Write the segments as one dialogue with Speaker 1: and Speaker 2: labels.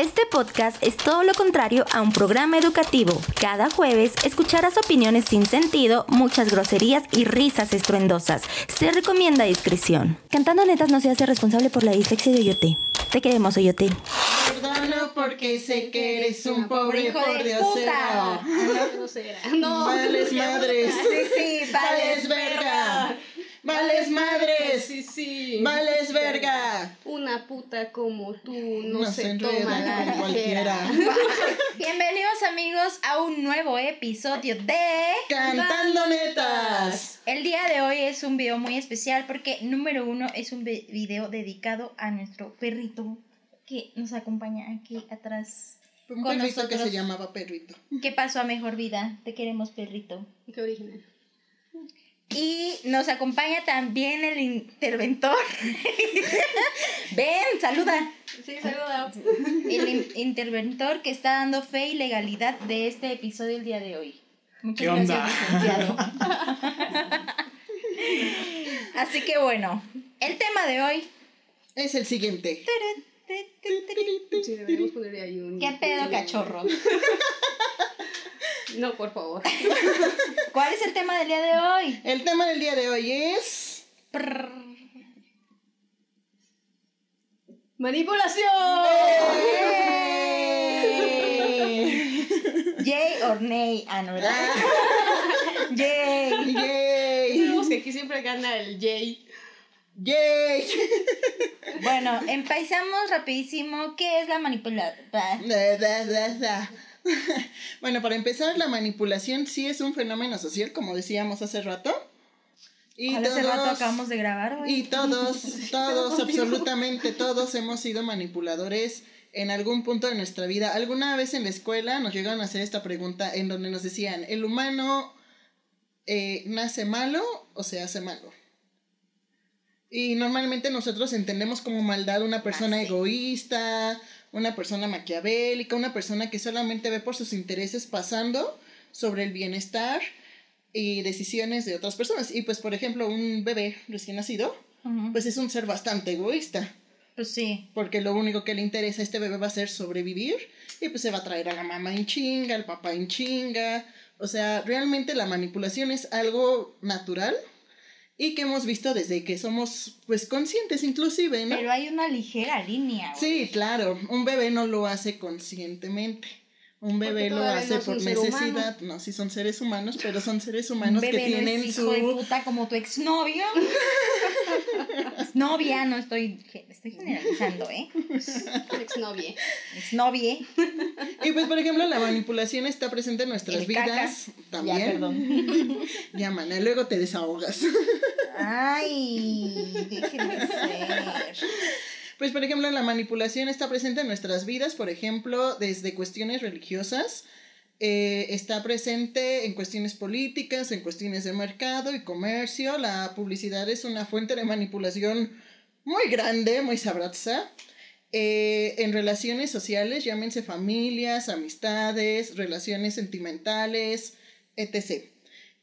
Speaker 1: Este podcast es todo lo contrario a un programa educativo. Cada jueves escucharás opiniones sin sentido, muchas groserías y risas estruendosas. Se recomienda discreción. Cantando Netas no se hace responsable por la dislexia de Oyote. Te queremos, Oyote.
Speaker 2: Porque sé que eres un pobre
Speaker 3: hijo de puta. No.
Speaker 2: Vales madres.
Speaker 3: Sí, sí,
Speaker 2: Vales verga. Vales madres.
Speaker 3: Sí, sí.
Speaker 2: Vales verga.
Speaker 3: Una puta como tú no,
Speaker 2: No
Speaker 3: se, toma la
Speaker 2: con cualquiera.
Speaker 1: Bienvenidos amigos a un nuevo episodio de...
Speaker 2: Cantando netas.
Speaker 1: El día de hoy es un video muy especial porque número uno es un vi- video dedicado a nuestro perrito que nos acompaña aquí atrás.
Speaker 2: Un
Speaker 1: Con
Speaker 2: perrito que se llamaba perrito.
Speaker 1: ¿Qué pasó a mejor vida? Te queremos perrito.
Speaker 3: Qué original.
Speaker 1: Y nos acompaña también el interventor. Ven, saluda.
Speaker 3: Sí, saluda.
Speaker 1: El in- interventor que está dando fe y legalidad de este episodio el día de hoy. Muchas
Speaker 4: ¿Qué onda?
Speaker 1: gracias, licenciado. Así que bueno, el tema de hoy.
Speaker 2: Es el siguiente.
Speaker 3: Sí, deberíamos ponerle ahí un.
Speaker 1: ¿Qué pedo, cachorro?
Speaker 3: No, por favor.
Speaker 1: ¿Cuál es el tema del día de hoy?
Speaker 2: El tema del día de hoy es.
Speaker 1: Prrr.
Speaker 3: ¡Manipulación!
Speaker 1: Yay or nay, ah, no, ¿verdad? Yay.
Speaker 2: ¡Yay!
Speaker 3: Sabemos que aquí siempre gana el Jay.
Speaker 2: ¡Yay!
Speaker 1: Bueno, empezamos rapidísimo. ¿Qué es la manipulación?
Speaker 2: Bueno, para empezar, la manipulación sí es un fenómeno social, como decíamos hace rato. Y
Speaker 1: ¿Cuál hace rato
Speaker 2: todos-
Speaker 1: acabamos de grabar, güey?
Speaker 2: Y todos, todos, absolutamente todos hemos sido manipuladores en algún punto de nuestra vida. Alguna vez en la escuela nos llegaron a hacer esta pregunta en donde nos decían, ¿el humano eh, nace malo o se hace malo? Y normalmente nosotros entendemos como maldad una persona
Speaker 1: Nace.
Speaker 2: egoísta, una persona maquiavélica, una persona que solamente ve por sus intereses pasando sobre el bienestar y decisiones de otras personas. Y pues, por ejemplo, un bebé recién nacido, pues es un ser bastante egoísta,
Speaker 1: Pues sí.
Speaker 2: porque lo único que le interesa a este bebé va a ser sobrevivir y pues se va a traer a la mamá en chinga, al papá en chinga. O sea, realmente la manipulación es algo natural y que hemos visto desde que somos pues conscientes inclusive, ¿no?
Speaker 1: Pero hay una ligera línea, güey.
Speaker 2: Sí, claro, un bebé no lo hace conscientemente. Un bebé lo hace
Speaker 3: no
Speaker 2: por necesidad. No, sí son seres humanos, pero son seres
Speaker 1: Un
Speaker 2: humanos que
Speaker 1: bebé no
Speaker 2: tienen
Speaker 1: es hijo
Speaker 2: su...
Speaker 1: de puta como tu exnovio. Exnovia, no estoy, estoy generalizando, ¿eh?
Speaker 3: Exnovie.
Speaker 1: Exnovie.
Speaker 2: Y pues, por ejemplo, la manipulación está presente en nuestras
Speaker 1: El
Speaker 2: vidas
Speaker 1: caca.
Speaker 2: también.
Speaker 1: Ya, perdón.
Speaker 2: Ya, mana, luego te desahogas.
Speaker 1: Ay, déjenme ser.
Speaker 2: Pues, por ejemplo, la manipulación está presente en nuestras vidas, por ejemplo, desde cuestiones religiosas, eh, está presente en cuestiones políticas, en cuestiones de mercado y comercio. La publicidad es una fuente de manipulación muy grande, muy sabrosa. Eh, en relaciones sociales, llámense familias, amistades, relaciones sentimentales, etc.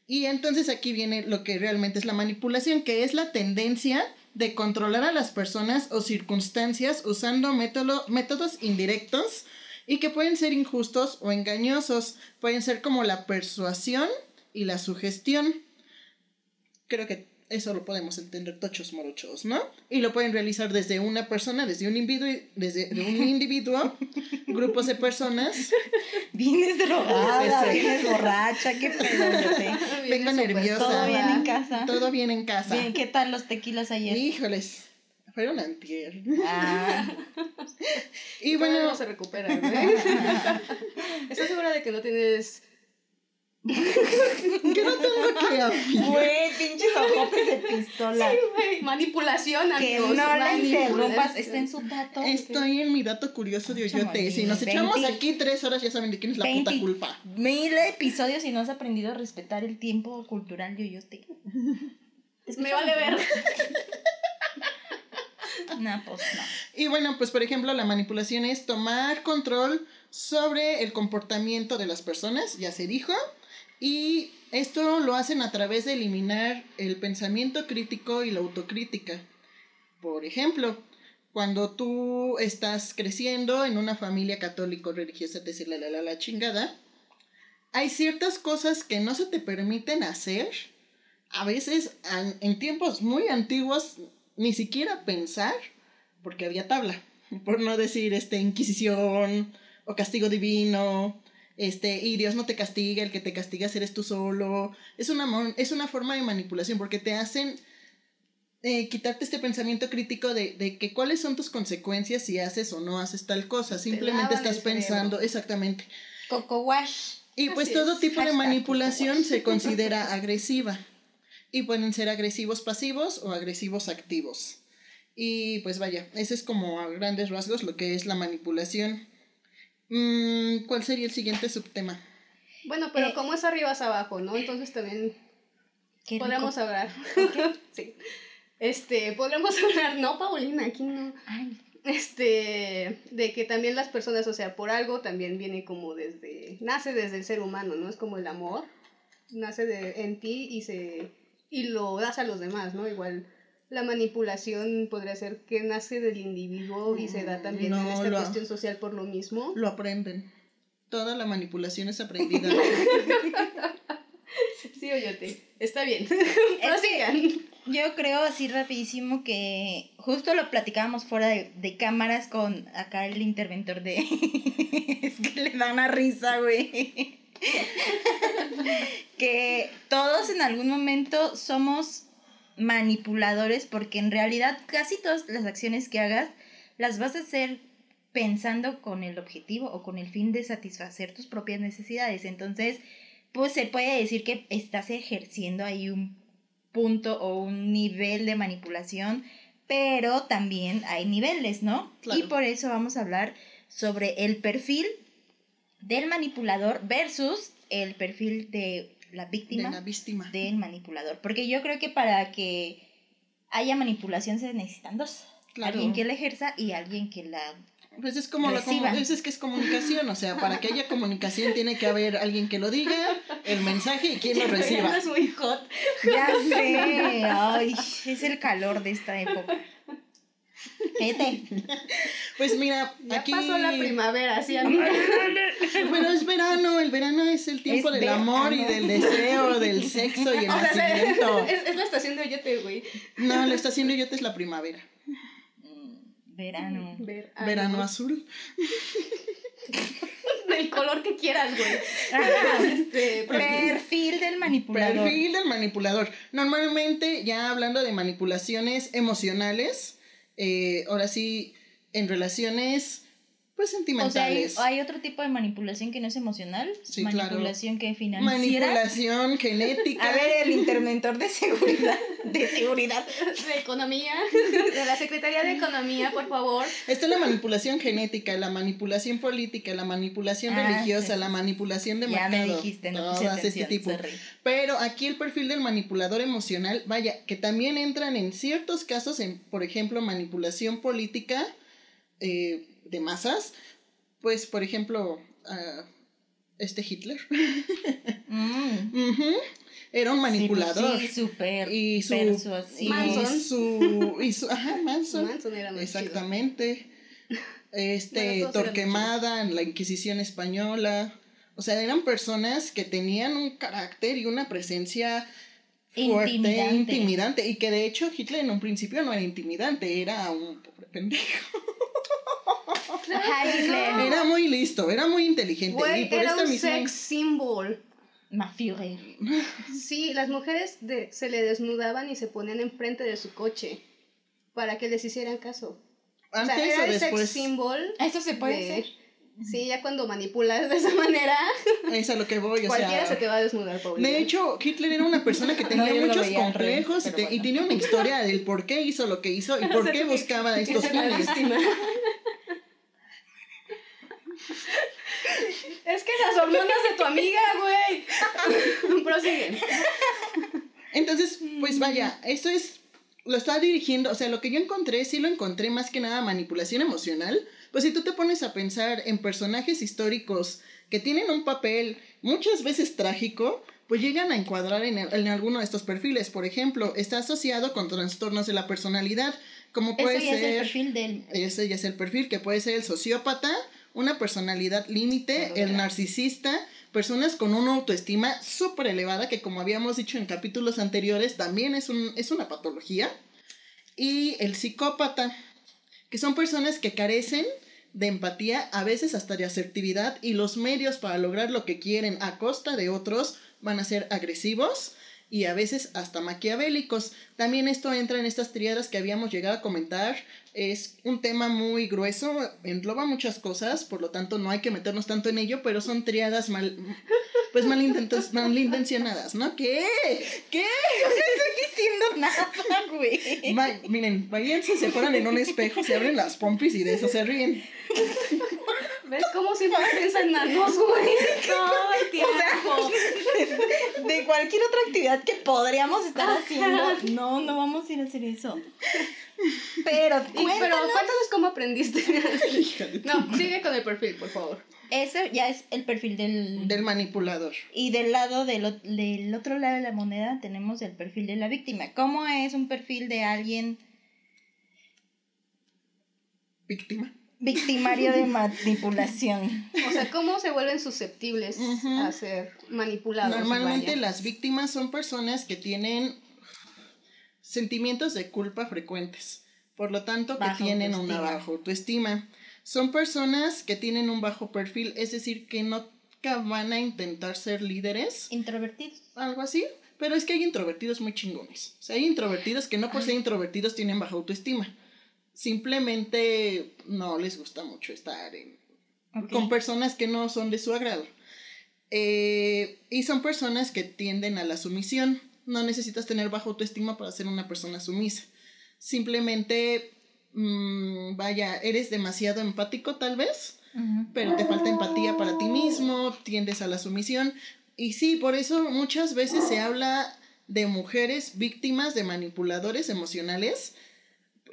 Speaker 2: Y entonces aquí viene lo que realmente es la manipulación, que es la tendencia de controlar a las personas o circunstancias usando método- métodos indirectos y que pueden ser injustos o engañosos. Pueden ser como la persuasión y la sugestión. Creo que eso lo podemos entender tochos morochos, ¿no? Y lo pueden realizar desde una persona, desde un individuo, desde de un individuo, grupos de personas.
Speaker 1: Vienes drogada,
Speaker 2: Sí.
Speaker 1: vienes borracha, qué pedo.
Speaker 2: Vengo nerviosa.
Speaker 1: Todo bien en casa.
Speaker 2: Todo bien en casa.
Speaker 1: Bien, ¿qué tal los tequilas ayer?
Speaker 2: Híjoles, fueron antier.
Speaker 1: Ah,
Speaker 2: Y
Speaker 3: Bueno, no se recupera, güey. ¿Estás segura de que no tienes.
Speaker 2: que no tengo que
Speaker 1: güey, pinches ojotes de pistola.
Speaker 3: Sí, güey. Manipulación,
Speaker 1: Que no la interrumpas, está en su dato.
Speaker 2: Estoy en mi dato curioso de Oyote. Si nos
Speaker 1: 20.
Speaker 2: echamos aquí tres horas, ya saben de quién es la puta
Speaker 1: 20
Speaker 2: culpa.
Speaker 1: Mil episodios y no has aprendido a respetar el tiempo cultural de Yoyote.
Speaker 3: Me vale ver.
Speaker 1: No, pues.
Speaker 2: Y bueno, pues por ejemplo, la manipulación es tomar control sobre el comportamiento de las personas, ya se dijo, y esto lo hacen a través de eliminar el pensamiento crítico y la autocrítica. Por ejemplo, cuando tú estás creciendo en una familia católico religiosa, decirle la, la, la chingada, hay ciertas cosas que no se te permiten hacer. A veces, en tiempos muy antiguos, ni siquiera pensar, porque había tabla, por no decir este, inquisición o castigo divino, este, y Dios no te castiga, el que te castiga eres tú solo. Es una, es una forma de manipulación porque te hacen eh, quitarte este pensamiento crítico de, de que cuáles son tus consecuencias si haces o no haces tal cosa. Simplemente estás pensando, exactamente.
Speaker 1: Coco Wash.
Speaker 2: Y pues
Speaker 3: Así
Speaker 2: todo
Speaker 3: es.
Speaker 2: tipo de manipulación se considera agresiva. Y pueden ser agresivos pasivos o agresivos activos. Y pues vaya, ese es como a grandes rasgos lo que es la manipulación. Mm, ¿Cuál sería el siguiente subtema?
Speaker 3: Bueno, pero
Speaker 1: Eh,
Speaker 3: como es arriba es abajo, ¿no? Entonces también podríamos hablar. sí. Este, podríamos hablar, no, Paulina, aquí no.
Speaker 1: Ay,
Speaker 3: Este, de que también las personas, o sea, por algo también viene como desde, nace desde el ser humano, ¿no? Es como el amor, nace de, en ti y se, y lo das a los demás, ¿no? Igual la manipulación podría ser que nace del individuo y se da también en
Speaker 2: No,
Speaker 3: esta
Speaker 2: lo-
Speaker 3: cuestión social por lo mismo.
Speaker 2: Lo aprenden. Toda la manipulación es aprendida.
Speaker 3: Sí, oyote, está bien. Prosigan.
Speaker 1: Yo creo así rapidísimo que justo lo platicábamos fuera de, de cámaras con acá el interventor de... es que le da una risa, güey. que todos en algún momento somos manipuladores porque en realidad casi todas las acciones que hagas las vas a hacer pensando con el objetivo o con el fin de satisfacer tus propias necesidades. Entonces, pues se puede decir que estás ejerciendo ahí un punto o un nivel de manipulación, pero también hay niveles, ¿no?
Speaker 2: Claro.
Speaker 1: Y por eso vamos a hablar sobre el perfil del manipulador versus el perfil de la
Speaker 2: de
Speaker 1: víctima
Speaker 2: la víctima.
Speaker 1: del manipulador. Porque yo creo que para que haya manipulación se necesitan dos.
Speaker 2: Claro.
Speaker 1: Alguien que la ejerza y alguien que la...
Speaker 2: Pues es como la
Speaker 1: Reciba.
Speaker 2: comu- es, es que es comunicación, o sea, para que haya comunicación tiene que haber alguien que lo diga, el mensaje y quien lo reciba.
Speaker 3: Es muy hot.
Speaker 1: Ya sé, ay, es el calor de esta época. Cállate.
Speaker 2: Pues mira,
Speaker 3: Ya
Speaker 2: aquí
Speaker 3: pasó la primavera, ¿sí, amiga?
Speaker 2: Pero es verano, el verano es el tiempo
Speaker 1: Es
Speaker 2: del amor y
Speaker 1: verano.
Speaker 2: del deseo, del sexo y el
Speaker 3: O sea,
Speaker 2: nacimiento.
Speaker 3: es, es la estación de Oyote, güey.
Speaker 2: No, la estación de Yote es la primavera.
Speaker 1: Verano.
Speaker 3: Ver-
Speaker 2: Verano
Speaker 3: ah,
Speaker 2: azul.
Speaker 3: no. Del color que quieras, güey. Este,
Speaker 1: Perfil del manipulador.
Speaker 2: Perfil del manipulador. Normalmente, ya hablando de manipulaciones emocionales, eh, ahora sí, en relaciones, pues
Speaker 1: O sea, hay,
Speaker 2: sentimentales.
Speaker 1: hay otro tipo de manipulación que no es emocional.
Speaker 2: Sí, claro.
Speaker 1: manipulación que financiera.
Speaker 2: Manipulación genética.
Speaker 1: A ver, el interventor de seguridad. De seguridad.
Speaker 3: de economía, de la Secretaría de Economía, por favor.
Speaker 2: Está la manipulación genética, la manipulación política, la manipulación
Speaker 1: Ah,
Speaker 2: religiosa,
Speaker 1: sí,
Speaker 2: la manipulación de
Speaker 1: Ya me
Speaker 2: mercado.
Speaker 1: dijiste, no puse
Speaker 2: este
Speaker 1: atención,
Speaker 2: tipo.
Speaker 1: sorry.
Speaker 2: Pero aquí el perfil del manipulador emocional, vaya, que también entran en ciertos casos en, por ejemplo, manipulación política eh, de masas, pues, por ejemplo, este Hitler
Speaker 1: Mm.
Speaker 2: Ujú, era un manipulador.
Speaker 1: Sí, pues sí, súper
Speaker 2: y su,
Speaker 1: persuasivo.
Speaker 3: Manson.
Speaker 2: y su, y su, ajá, Manson.
Speaker 3: Manson era más
Speaker 2: Exactamente. Este,
Speaker 3: Bueno,
Speaker 2: Torquemada en la Inquisición española. O sea, eran personas que tenían un carácter y una presencia fuerte,
Speaker 1: Intimidante.
Speaker 2: intimidante. Y que de hecho Hitler en un principio no era intimidante, era un pobre pendejo.
Speaker 1: Hitler.
Speaker 2: Era muy listo, era muy inteligente. y
Speaker 3: Güey,
Speaker 2: por
Speaker 3: era
Speaker 2: esta
Speaker 3: un
Speaker 2: misma.
Speaker 3: sex symbol.
Speaker 1: Maführer.
Speaker 3: Sí, las mujeres de- se le desnudaban y se ponían enfrente de su coche para que les hicieran caso. O sea,
Speaker 2: Antes
Speaker 3: era
Speaker 2: o
Speaker 3: el sex symbol.
Speaker 1: Eso se puede
Speaker 3: de-
Speaker 1: hacer.
Speaker 3: Sí, ya cuando manipulas de esa manera,
Speaker 2: Es a lo que voy, o
Speaker 3: cualquiera
Speaker 2: sea.
Speaker 3: se te va a desnudar, Paulina.
Speaker 2: De hecho, Hitler era una persona que tenía
Speaker 1: No,
Speaker 2: muchos
Speaker 1: veía
Speaker 2: complejos y, te- y tenía una historia del por qué hizo lo que hizo y por qué buscaba estos
Speaker 3: Esa es que las hormonas de tu amiga, güey. Prosiguen.
Speaker 2: Entonces, pues vaya, esto es, lo está dirigiendo, o sea, lo que yo encontré, sí lo encontré más que nada manipulación emocional. Pues si tú te pones a pensar en personajes históricos que tienen un papel muchas veces trágico, pues llegan a encuadrar en, el- en alguno de estos perfiles. Por ejemplo, está asociado con trastornos de la personalidad, como puede
Speaker 1: ya
Speaker 2: ser...
Speaker 1: es el perfil del...
Speaker 2: Ese ya es el perfil, que puede ser el sociópata, una personalidad límite, el narcisista, personas con una autoestima súper elevada, que como habíamos dicho en capítulos anteriores, también es, un, es una patología, y el psicópata, que son personas que carecen de empatía, a veces hasta de asertividad, y los medios para lograr lo que quieren a costa de otros van a ser agresivos y a veces hasta maquiavélicos. También esto entra en estas triadas que habíamos llegado a comentar. Es un tema muy grueso, engloba muchas cosas, por lo tanto no hay que meternos tanto en ello, pero son triadas mal, pues malintencionadas, ¿no? ¿Qué? ¿Qué?
Speaker 1: nada, güey.
Speaker 2: Va- miren, váyanse, se paran en un espejo, se abren las pompis y de eso se ríen.
Speaker 3: ¿Ves cómo siempre piensan nanos, güey?
Speaker 1: Todo el tiempo. de cualquier otra actividad que podríamos estar haciendo. No, no vamos a ir a hacer eso. Pero
Speaker 3: Y- pero
Speaker 1: cuéntanos.
Speaker 3: cuéntanos cómo aprendiste. No, sigue con el perfil, por favor.
Speaker 1: Ese ya es el perfil del...
Speaker 2: Del manipulador.
Speaker 1: Y del lado del, del otro lado de la moneda tenemos el perfil de la víctima. ¿Cómo es un perfil de alguien
Speaker 2: Víctima.
Speaker 1: victimario de manipulación?
Speaker 3: O sea, cómo se vuelven susceptibles a ser manipulados.
Speaker 2: Normalmente
Speaker 3: vaya?
Speaker 2: las víctimas son personas que tienen sentimientos de culpa frecuentes, por lo tanto que
Speaker 1: Baja
Speaker 2: tienen una
Speaker 1: autoestima.
Speaker 2: baja autoestima. Son personas que tienen un bajo perfil, es decir, que nunca van a intentar ser líderes,
Speaker 1: Introvertidos.
Speaker 2: algo así, pero es que hay introvertidos muy chingones. O sea, hay introvertidos que no por ser introvertidos tienen baja autoestima. Simplemente no les gusta mucho estar en,
Speaker 1: Ok.
Speaker 2: con personas que no son de su agrado. Eh, y son personas que tienden a la sumisión. No necesitas tener baja autoestima para ser una persona sumisa. Simplemente, mm, vaya, eres demasiado empático tal vez, pero te falta empatía para ti mismo, tiendes a la sumisión. Y sí, por eso muchas veces se habla de mujeres víctimas de manipuladores emocionales,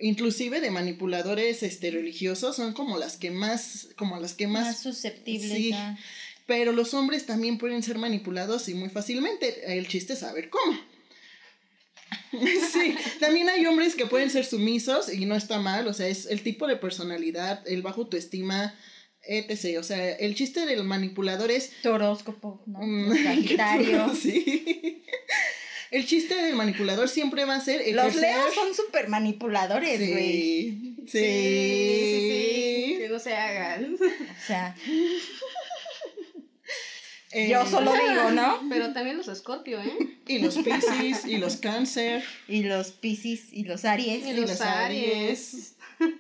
Speaker 2: inclusive de manipuladores este, religiosos, son como las que más, como las que
Speaker 1: Más
Speaker 2: más
Speaker 1: susceptibles
Speaker 2: sí. pero los hombres también pueden ser manipulados y muy fácilmente. El chiste es saber cómo. Sí, también hay hombres que pueden ser sumisos y no está mal, o sea, es el tipo de personalidad, el bajo autoestima, etc. O sea, el chiste del manipulador es...
Speaker 1: Tu horóscopo, ¿no?
Speaker 2: mm,
Speaker 1: Sagitario.
Speaker 2: sí. El chiste del manipulador siempre va a ser...
Speaker 1: Los leos son súper manipuladores, güey.
Speaker 2: Sí, sí,
Speaker 3: sí, sí, que no se hagan.
Speaker 1: O sea,
Speaker 2: Eh,
Speaker 1: yo solo digo, ¿no?
Speaker 3: Pero también los escorpio, ¿eh?
Speaker 2: Y los piscis, y los cáncer,
Speaker 1: Y los Piscis y los Aries.
Speaker 3: Y
Speaker 2: y
Speaker 3: los
Speaker 2: los
Speaker 3: Aries.
Speaker 2: aries,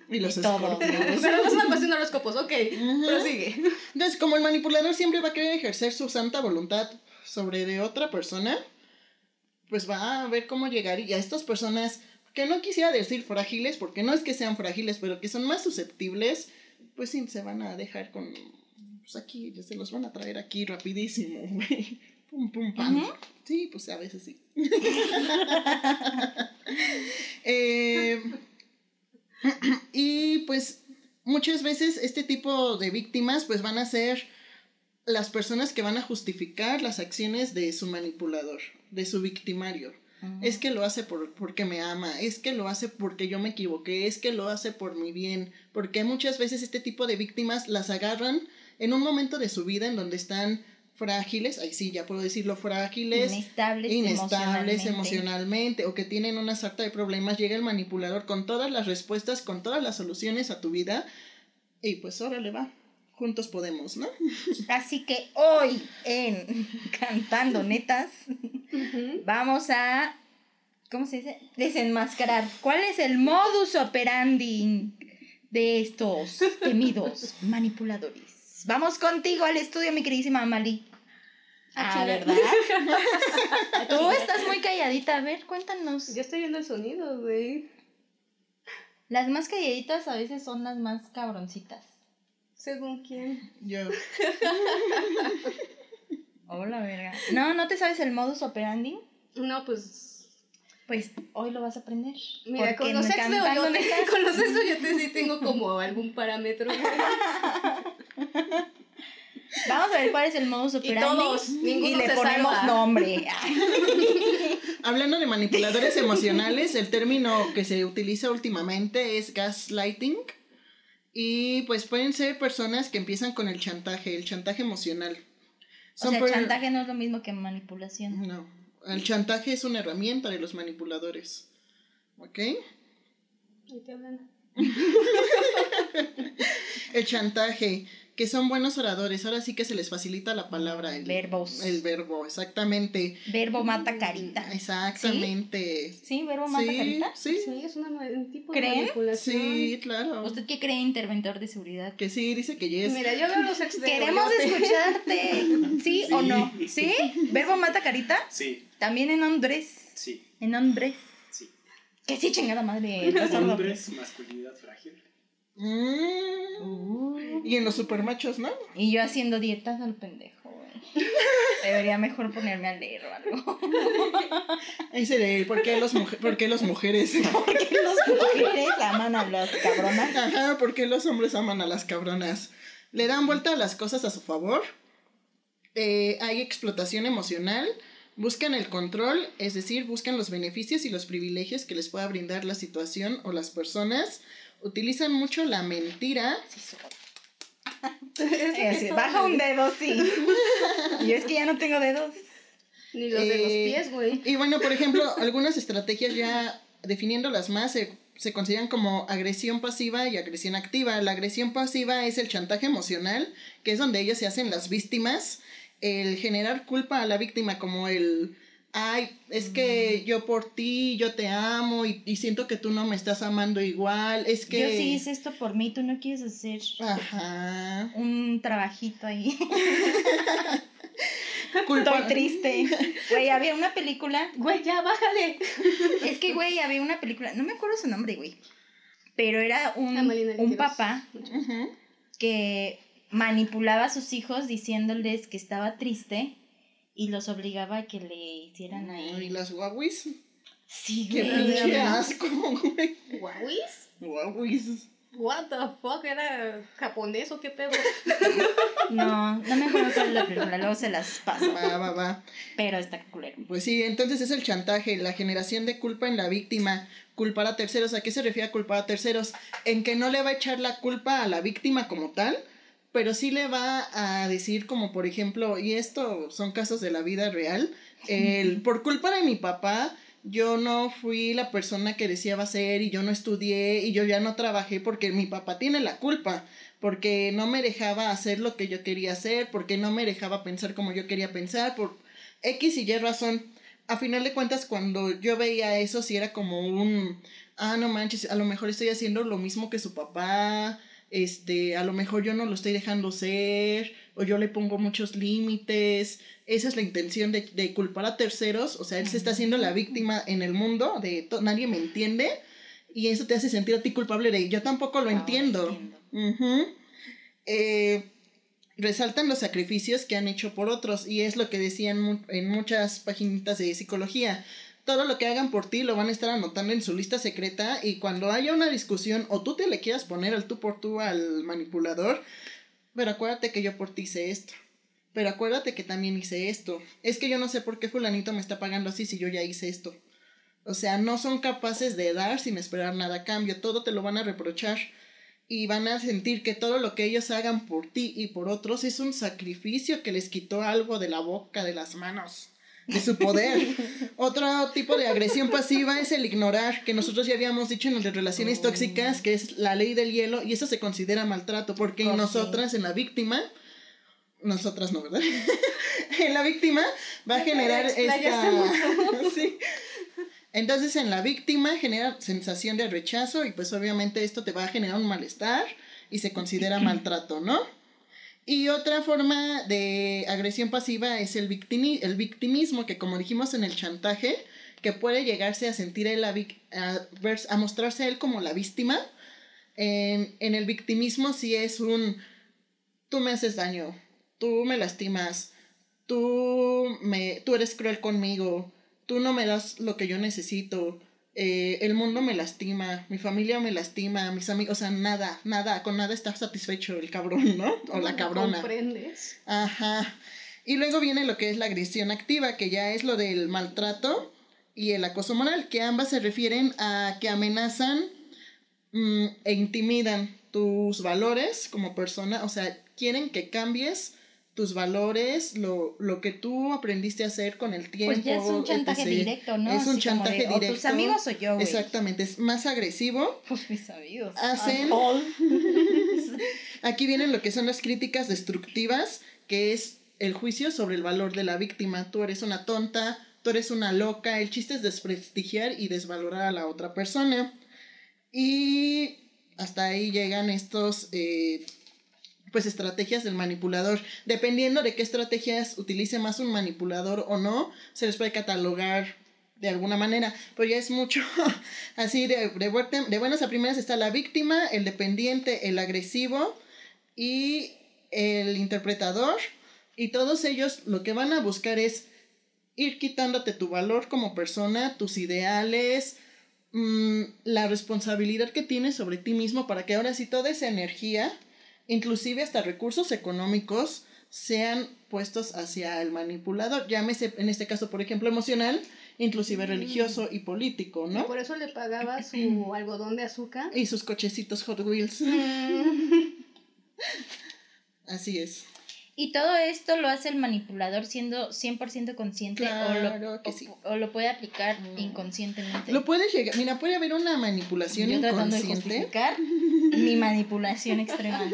Speaker 2: y los escorpios.
Speaker 3: Pero no es una cuestión de horóscopos, ok.
Speaker 2: Ujú.
Speaker 3: Prosigue.
Speaker 2: Entonces, como el manipulador siempre va a querer ejercer su santa voluntad sobre de otra persona, pues va a ver cómo llegar y a estas personas que no quisiera decir frágiles, porque no es que sean frágiles, pero que son más susceptibles, pues sí, se van a dejar con... Pues aquí, ya se los van a traer aquí rapidísimo, güey. Pum, pum, pam. Sí, pues a veces sí. Eh, y pues muchas veces este tipo de víctimas pues van a ser las personas que van a justificar las acciones de su manipulador, de su victimario. Es que lo hace por, porque me ama, es que lo hace porque yo me equivoqué, es que lo hace por mi bien, porque muchas veces este tipo de víctimas las agarran en un momento de su vida en donde están frágiles, ahí sí, ya puedo decirlo, frágiles,
Speaker 1: Inestables,
Speaker 2: inestables
Speaker 1: emocionalmente.
Speaker 2: emocionalmente o que tienen una sarta de problemas, llega el manipulador con todas las respuestas, con todas las soluciones a tu vida y pues órale va, juntos podemos, ¿no?
Speaker 1: Así que hoy en Cantando Netas vamos a, ¿cómo se dice? Desenmascarar. ¿Cuál es el modus operandi de estos temidos manipuladores? Vamos contigo al estudio, mi queridísima Amali. Ah,
Speaker 3: chinga.
Speaker 1: ¿verdad? Tú estás muy calladita. A ver, cuéntanos.
Speaker 3: Yo estoy viendo el sonido, güey.
Speaker 1: Las más calladitas a veces son las más cabroncitas.
Speaker 3: Según quién.
Speaker 2: Yo,
Speaker 1: Hola, verga. No, ¿no te sabes el modus operandi?
Speaker 3: No, pues.
Speaker 1: Pues hoy lo vas a aprender.
Speaker 3: Mira, con los
Speaker 1: Cantando
Speaker 3: Oyote,
Speaker 1: Netas-
Speaker 3: con los ex de Oyote sí tengo como algún parámetro.
Speaker 1: Vamos a ver cuál es el modus
Speaker 3: Y
Speaker 1: operandi.
Speaker 3: todos, ninguno
Speaker 1: y le
Speaker 3: se
Speaker 1: ponemos
Speaker 3: salva.
Speaker 1: nombre.
Speaker 2: Hablando de manipuladores emocionales, el término que se utiliza últimamente es gaslighting. Y pues pueden ser personas que empiezan con el chantaje, el chantaje emocional.
Speaker 1: o sea, chantaje no es lo mismo que manipulación.
Speaker 2: No, el chantaje es una herramienta de los manipuladores. ¿Ok? El chantaje que son buenos oradores, ahora sí que se les facilita la palabra. El,
Speaker 1: Verbos.
Speaker 2: El verbo, exactamente.
Speaker 1: Verbo mata carita.
Speaker 2: Exactamente.
Speaker 1: ¿Sí? ¿Verbo mata carita?
Speaker 2: Sí.
Speaker 3: Sí, es una, un tipo
Speaker 1: ¿Creen?
Speaker 3: de manipulación.
Speaker 2: Sí, claro.
Speaker 1: ¿Usted qué cree, interventor de seguridad?
Speaker 2: Que sí, dice que yes.
Speaker 3: Mira, yo veo los.
Speaker 1: Queremos escucharte. ¿Sí, o no? ¿Sí? ¿Verbo mata carita?
Speaker 4: Sí,
Speaker 1: También en hombres.
Speaker 4: sí,
Speaker 1: En hombres.
Speaker 4: sí.
Speaker 1: Que sí, chingada madre.
Speaker 4: Hombres, masculinidad frágil.
Speaker 2: Mm.
Speaker 1: Uh.
Speaker 2: Y en los supermachos, ¿no?
Speaker 1: Y yo haciendo dietas al pendejo, güey. Debería mejor ponerme a leer o algo.
Speaker 2: Ese de ¿por qué, los ¿por qué las mujeres?
Speaker 1: Porque los mujeres aman a las cabronas.
Speaker 2: Ajá, ¿por qué los hombres aman a las cabronas? Le dan vuelta a las cosas a su favor. Eh, hay explotación emocional. Buscan el control, es decir, buscan los beneficios y los privilegios que les pueda brindar la situación o las personas. Utilizan mucho la mentira.
Speaker 1: Eh, así, baja un dedo, sí. Y es que ya no tengo dedos.
Speaker 3: Ni los de los
Speaker 2: Eh,
Speaker 3: pies, güey.
Speaker 2: Y bueno, por ejemplo, algunas estrategias ya definiéndolas más se, se consideran como agresión pasiva y agresión activa. La agresión pasiva es el chantaje emocional, que es donde ellos se hacen las víctimas, el generar culpa a la víctima como el, ay, es que yo por ti, yo te amo y, y siento que tú no me estás amando igual, es que...
Speaker 1: Yo sí hice esto por mí, tú no quieres hacer
Speaker 2: Ajá.
Speaker 1: un trabajito ahí.
Speaker 2: Culpa-
Speaker 1: Estoy triste. Güey, había una película.
Speaker 3: Güey, ya, bájale.
Speaker 1: Es que, güey, había una película. No me acuerdo su nombre, güey. Pero era un,
Speaker 3: Amalina
Speaker 1: un papá que manipulaba a sus hijos diciéndoles que estaba triste y los obligaba a que le hicieran
Speaker 2: Y
Speaker 1: ahí.
Speaker 2: las guaguis.
Speaker 1: Sí,
Speaker 2: Qué pinche asco, güey.
Speaker 3: ¿Guauis?
Speaker 2: Guaguis.
Speaker 3: What the fuck, ¿era japonés o qué pedo?
Speaker 1: No, no me acuerdo cuál es la película, luego se las paso.
Speaker 2: Va, va, va.
Speaker 1: Pero está culero.
Speaker 2: Pues sí, entonces es el chantaje, la generación de culpa en la víctima, culpar a terceros. ¿A qué se refiere a culpar a terceros? En que no le va a echar la culpa a la víctima como tal, pero sí le va a decir como por ejemplo, y esto son casos de la vida real, el por culpa de mi papá yo no fui la persona que deseaba ser y yo no estudié y yo ya no trabajé porque mi papá tiene la culpa, porque no me dejaba hacer lo que yo quería hacer, porque no me dejaba pensar como yo quería pensar, por X y Y razón. A final de cuentas, cuando yo veía eso, sí era como un, ah, no manches, a lo mejor estoy haciendo lo mismo que su papá, este, a lo mejor yo no lo estoy dejando ser, o yo le pongo muchos límites. Esa es la intención de, de culpar a terceros, o sea, él se está haciendo la víctima en el mundo, de nadie me entiende, y eso te hace sentir a ti culpable de, yo tampoco lo
Speaker 1: Ah,
Speaker 2: entiendo. Eh, resaltan los sacrificios que han hecho por otros y es lo que decían en muchas páginas de psicología. Todo lo que hagan por ti lo van a estar anotando en su lista secreta y cuando haya una discusión o tú te le quieras poner al tú por tú al manipulador, pero acuérdate que yo por ti hice esto. Pero acuérdate que también hice esto. Es que yo no sé por qué fulanito me está pagando así si yo ya hice esto. O sea, no son capaces de dar sin esperar nada a cambio. Todo te lo van a reprochar y van a sentir que todo lo que ellos hagan por ti y por otros es un sacrificio que les quitó algo de la boca, de las manos, de su poder. Otro tipo de agresión pasiva es el ignorar, que nosotros ya habíamos dicho en las relaciones tóxicas, que es la ley del hielo, y eso se considera maltrato, porque
Speaker 1: Oh, sí.
Speaker 2: nosotras en la víctima, nosotras no, ¿verdad? en la víctima va a generar esta... sí. Entonces en la víctima genera sensación de rechazo y pues obviamente esto te va a generar un malestar y se considera maltrato, ¿no? Y otra forma de agresión pasiva es el, victimi- el victimismo, que como dijimos en el chantaje, que puede llegarse a sentir él a, a mostrarse a él como la víctima. En, en el victimismo sí es un, tú me haces daño, tú me lastimas, tú, me, tú eres cruel conmigo, tú no me das lo que yo necesito, eh, el mundo me lastima, mi familia me lastima, mis amigos, o sea, nada, nada, con nada está satisfecho el cabrón, ¿no? O la
Speaker 3: ¿No
Speaker 2: cabrona.
Speaker 3: ¿Comprendes?
Speaker 2: Ajá. Y luego viene lo que es la agresión activa, que ya es lo del maltrato, y el acoso moral, que ambas se refieren a que amenazan mm, e intimidan tus valores como persona, o sea, quieren que cambies tus valores, lo, lo que tú aprendiste a hacer con el tiempo.
Speaker 1: Pues ya es un chantaje directo, ¿no?
Speaker 2: Es un chantaje directo.
Speaker 1: O tus amigos o yo, güey.
Speaker 2: Exactamente, es más agresivo.
Speaker 1: Pues mis amigos.
Speaker 2: Hacen. Aquí vienen lo que son las críticas destructivas, que es el juicio sobre el valor de la víctima. Tú eres una tonta, tú eres una loca. El chiste es desprestigiar y desvalorar a la otra persona. Y hasta ahí llegan estos. Eh, pues estrategias del manipulador. Dependiendo de qué estrategias utilice más un manipulador o no, se les puede catalogar de alguna manera. Pues ya es mucho así de, buenas a primeras está la víctima, el dependiente, el agresivo y el interpretador. Y todos ellos lo que van a buscar es ir quitándote tu valor como persona, tus ideales, mmm, la responsabilidad que tienes sobre ti mismo para que ahora sí toda esa energía inclusive hasta recursos económicos sean puestos hacia el manipulador, llámese en este caso, por ejemplo, emocional, inclusive religioso y político, ¿no?
Speaker 3: por eso le pagaba su algodón de azúcar.
Speaker 2: Y sus cochecitos Hot Wheels. Así es.
Speaker 1: Y todo esto lo hace el manipulador siendo 100% consciente o, lo, o, lo puede aplicar mm. inconscientemente.
Speaker 2: Lo puede llegar, mira, puede haber una manipulación Yo inconsciente.
Speaker 1: De mi manipulación extrema.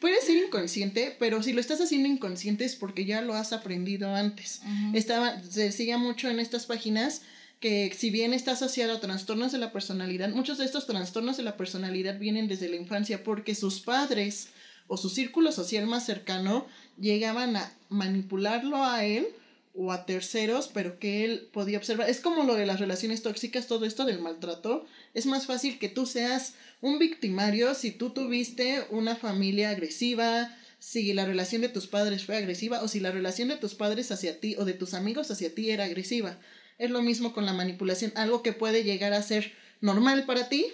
Speaker 2: puede ser inconsciente, pero si lo estás haciendo inconsciente es porque ya lo has aprendido antes. Estaba, se decía mucho en estas páginas que si bien está asociado a trastornos de la personalidad, muchos de estos trastornos de la personalidad vienen desde la infancia porque sus padres o su círculo social más cercano llegaban a manipularlo a él o a terceros, pero que él podía observar. Es como lo de las relaciones tóxicas, todo esto del maltrato. Es más fácil que tú seas un victimario si tú tuviste una familia agresiva, si la relación de tus padres fue agresiva o si la relación de tus padres hacia ti o de tus amigos hacia ti era agresiva. Es lo mismo con la manipulación, algo que puede llegar a ser normal para ti,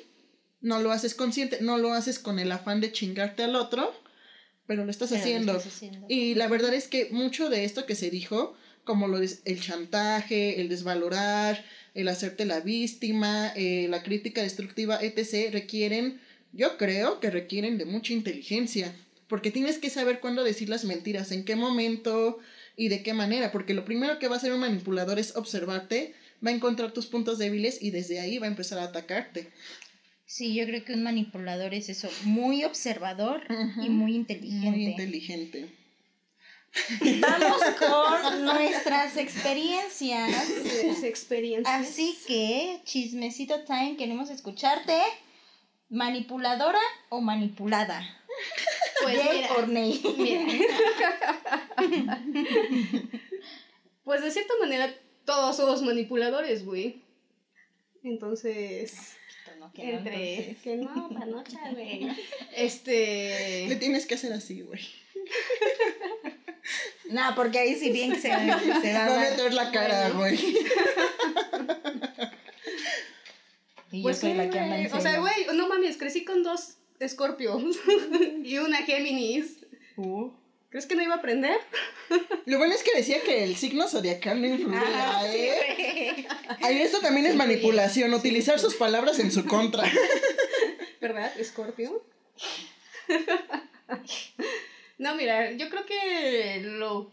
Speaker 2: no lo haces consciente, no lo haces con el afán de chingarte al otro, pero lo estás, haciendo. Y la verdad es que mucho de esto que se dijo, como lo el chantaje, el desvalorar, el hacerte la víctima, eh, la crítica destructiva, etc., requieren, yo creo que requieren de mucha inteligencia, porque tienes que saber cuándo decir las mentiras, en qué momento y de qué manera, porque lo primero que va a hacer un manipulador es observarte, va a encontrar tus puntos débiles y desde ahí va a empezar a atacarte.
Speaker 1: Sí, yo creo que un manipulador es eso, muy observador y muy inteligente.
Speaker 2: Muy inteligente.
Speaker 1: Vamos con nuestras experiencias.
Speaker 3: experiencias.
Speaker 1: Así que, chismecito time, queremos escucharte. ¿Manipuladora o manipulada?
Speaker 3: Pues de pues de cierta manera, todos somos manipuladores, güey. Entonces que entre que no, panocha, güey. Este.
Speaker 2: Le tienes que hacer así, güey.
Speaker 1: no, porque ahí sí bien se, se va
Speaker 2: a meter la cara, güey.
Speaker 3: y pues yo soy la que anda en O sea, güey, no mames, crecí con dos Scorpios y una Géminis. Uh. ¿Crees que no iba a aprender?
Speaker 2: Lo bueno es que decía que el signo zodiacal no influía, ah, ¿eh? Esto también es manipulación, utilizar sus palabras en su contra.
Speaker 3: ¿Verdad, Scorpio? no, mira, yo creo que lo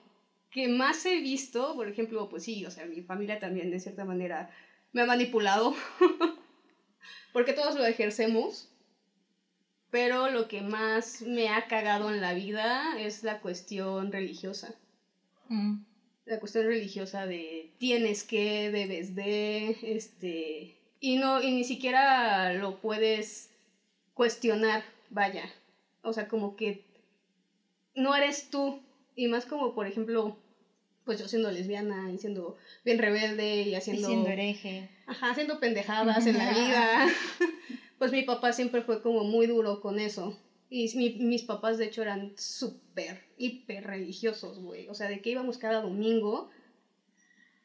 Speaker 3: que más he visto, por ejemplo, pues sí, o sea, mi familia también de cierta manera me ha manipulado, porque todos lo ejercemos pero lo que más me ha cagado en la vida es la cuestión religiosa. Mm. La cuestión religiosa de tienes que, debes de, este, y no, y ni siquiera lo puedes cuestionar, vaya. O sea, como que no eres tú. Y más como, por ejemplo, pues yo siendo lesbiana y siendo bien rebelde y haciendo...
Speaker 1: Y siendo hereje.
Speaker 3: Ajá, haciendo pendejadas en la vida. pues mi papá siempre fue como muy duro con eso. Y mis papás, de hecho, eran súper, hiper religiosos, güey. O sea, de que íbamos cada domingo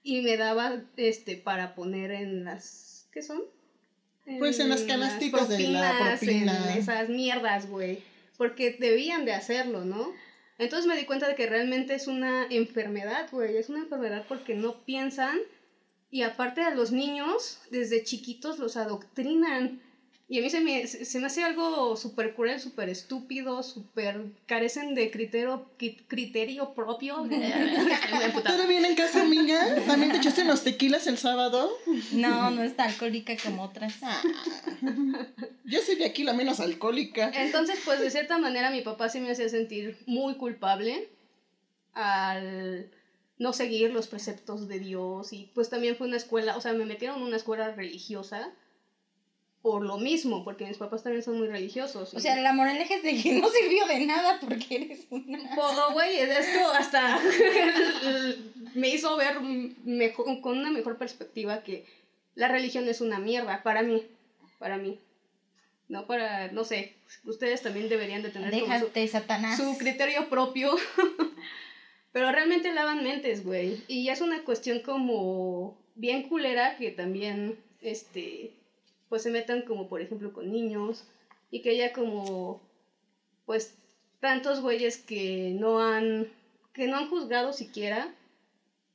Speaker 3: y me daba este para poner en las. ¿Qué son?
Speaker 2: pues en las canastitas de la propina.
Speaker 3: En esas mierdas, güey. Porque debían de hacerlo, ¿no? Entonces me di cuenta de que realmente es una enfermedad, güey. Es una enfermedad porque no piensan Y aparte a los niños, desde chiquitos los adoctrinan. Y a mí se me, se me hace algo súper cruel, súper estúpido, súper carecen de criterio, criterio propio.
Speaker 2: ¿Todo bien en casa, amiga? ¿También te echaste unos tequilas el sábado?
Speaker 1: No, no está alcohólica como otras.
Speaker 2: Ah, yo soy de aquí la menos alcohólica.
Speaker 3: Entonces, pues de cierta manera mi papá sí me hacía sentir muy culpable al no seguir los preceptos de Dios y pues también fue una escuela, o sea, me metieron en una escuela religiosa por lo mismo, porque mis papás también son muy religiosos.
Speaker 1: O sea, la moraleja es de que no sirvió de nada porque eres una...
Speaker 3: Pues, güey, esto hasta me hizo ver mejor, con una mejor perspectiva que la religión es una mierda, para mí, para mí. No para, no sé, ustedes también deberían de tener
Speaker 1: su, Satanás.
Speaker 3: su criterio propio. Pero realmente lavan mentes, güey. Y es una cuestión como bien culera que también, este, pues se metan como por ejemplo con niños y que haya como pues tantos güeyes que no han que no han juzgado siquiera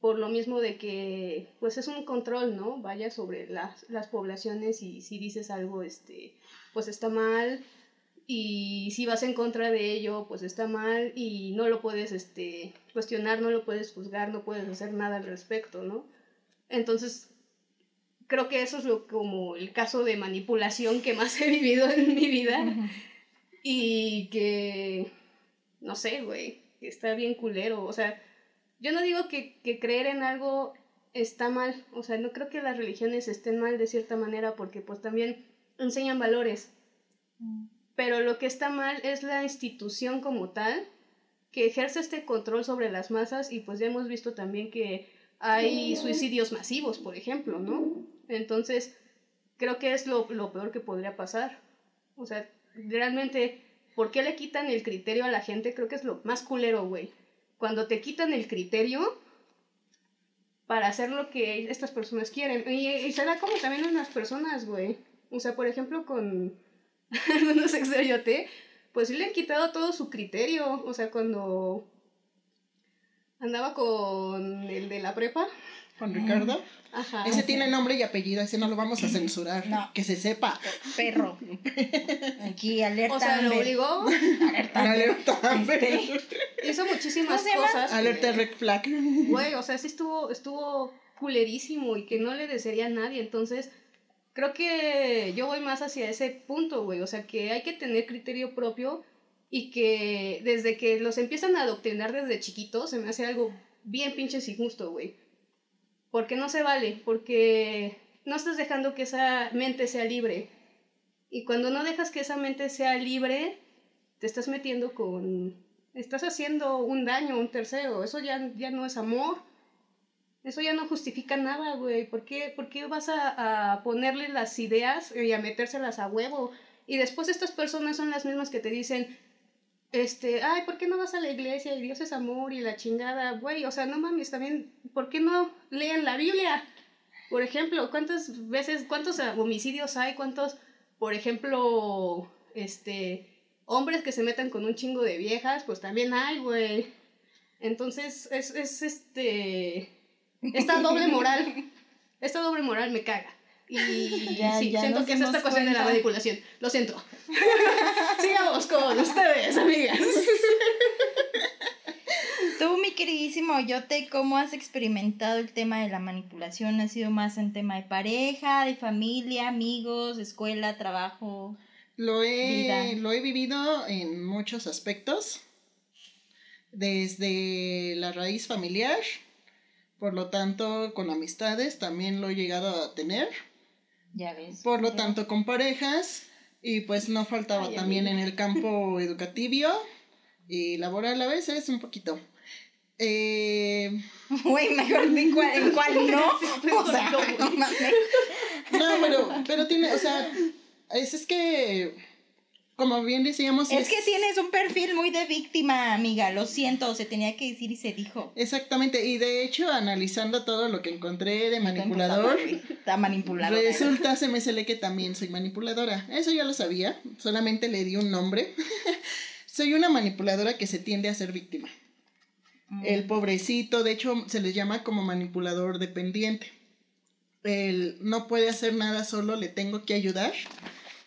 Speaker 3: por lo mismo de que pues es un control, ¿no? Vaya sobre las, las poblaciones y si dices algo este pues está mal y si vas en contra de ello pues está mal y no lo puedes este cuestionar, no lo puedes juzgar, no puedes hacer nada al respecto, ¿no? Entonces creo que eso es lo, como el caso de manipulación que más he vivido en mi vida. Y que, no sé, güey, está bien culero. O sea, yo no digo que, que creer en algo está mal. O sea, no creo que las religiones estén mal de cierta manera porque pues también enseñan valores. Mm. Pero lo que está mal es la institución como tal que ejerce este control sobre las masas y pues ya hemos visto también que hay suicidios masivos, por ejemplo, ¿no? Entonces, creo que es lo, peor que podría pasar. O sea, realmente, ¿por qué le quitan el criterio a la gente? Creo que es lo más culero, güey. Cuando te quitan el criterio para hacer lo que estas personas quieren. Y, y se da como también en las personas, güey. O sea, por ejemplo, con algunos ex pues sí le han quitado todo su criterio. O sea, cuando andaba con el de la prepa.
Speaker 2: ¿Con Ricardo? Ajá. Ese tiene nombre y apellido, ese no lo vamos a censurar. No. Que se sepa.
Speaker 1: Perro. Aquí, alerta.
Speaker 3: O sea, lo obligó.
Speaker 1: Alerta.
Speaker 2: Alerta.
Speaker 3: Este, hizo muchísimas cosas.
Speaker 2: Alerta red flag.
Speaker 3: Güey, o sea, sí estuvo, estuvo culerísimo y que no le desearía a nadie. Entonces, creo que yo voy más hacia ese punto, güey. O sea, que hay que tener criterio propio y que desde que los empiezan a adoctrinar desde chiquitos, se me hace algo bien pinches injusto, güey. Porque no se vale, porque no estás dejando que esa mente sea libre. Y cuando no dejas que esa mente sea libre, te estás metiendo con... Estás haciendo un daño a un tercero. Eso ya, ya no es amor. Eso ya no justifica nada, güey. ¿Por qué, ¿Por qué vas a, a, ponerle las ideas y a metérselas a huevo? Y después estas personas son las mismas que te dicen, este, ay, ¿por qué no vas a la iglesia y Dios es amor y la chingada, güey? O sea, no mames, también, ¿por qué no leen la Biblia? Por ejemplo, ¿cuántas veces, cuántos homicidios hay? ¿Cuántos, por ejemplo, este, hombres que se metan con un chingo de viejas? Pues también hay, güey. Entonces, es, es este, esta doble moral, esta doble moral me caga. Y sí, siento que es esta cuestión de la manipulación. Lo siento. Sigamos con ustedes, amigas.
Speaker 1: Tú, mi queridísimo Yote, ¿cómo has experimentado el tema de la manipulación? ¿Ha sido más en tema de pareja, de familia, amigos, escuela, trabajo?
Speaker 2: Lo he, lo he vivido en muchos aspectos. Desde la raíz familiar, por lo tanto, con amistades también lo he llegado a tener
Speaker 1: ya ves.
Speaker 2: Por lo tanto, con parejas. Y pues no faltaba también en el campo educativo y laboral a veces un poquito. Eh...
Speaker 1: Güey, mejor en cuál, en cuál no. o sea,
Speaker 2: no, pero, pero tiene, o sea, es, es que como bien decíamos.
Speaker 1: Es, que tienes un perfil muy de víctima, amiga. Lo siento, se tenía que decir y se dijo.
Speaker 2: Exactamente. Y de hecho, analizando todo lo que encontré de manipulador.
Speaker 1: Está manipulado.
Speaker 2: Resulta, se me sale que también soy manipuladora. Eso ya lo sabía. Solamente le di un nombre. soy una manipuladora que se tiende a ser víctima. Mm. El pobrecito, de hecho, se les llama como manipulador dependiente. el no puede hacer nada solo, le tengo que ayudar.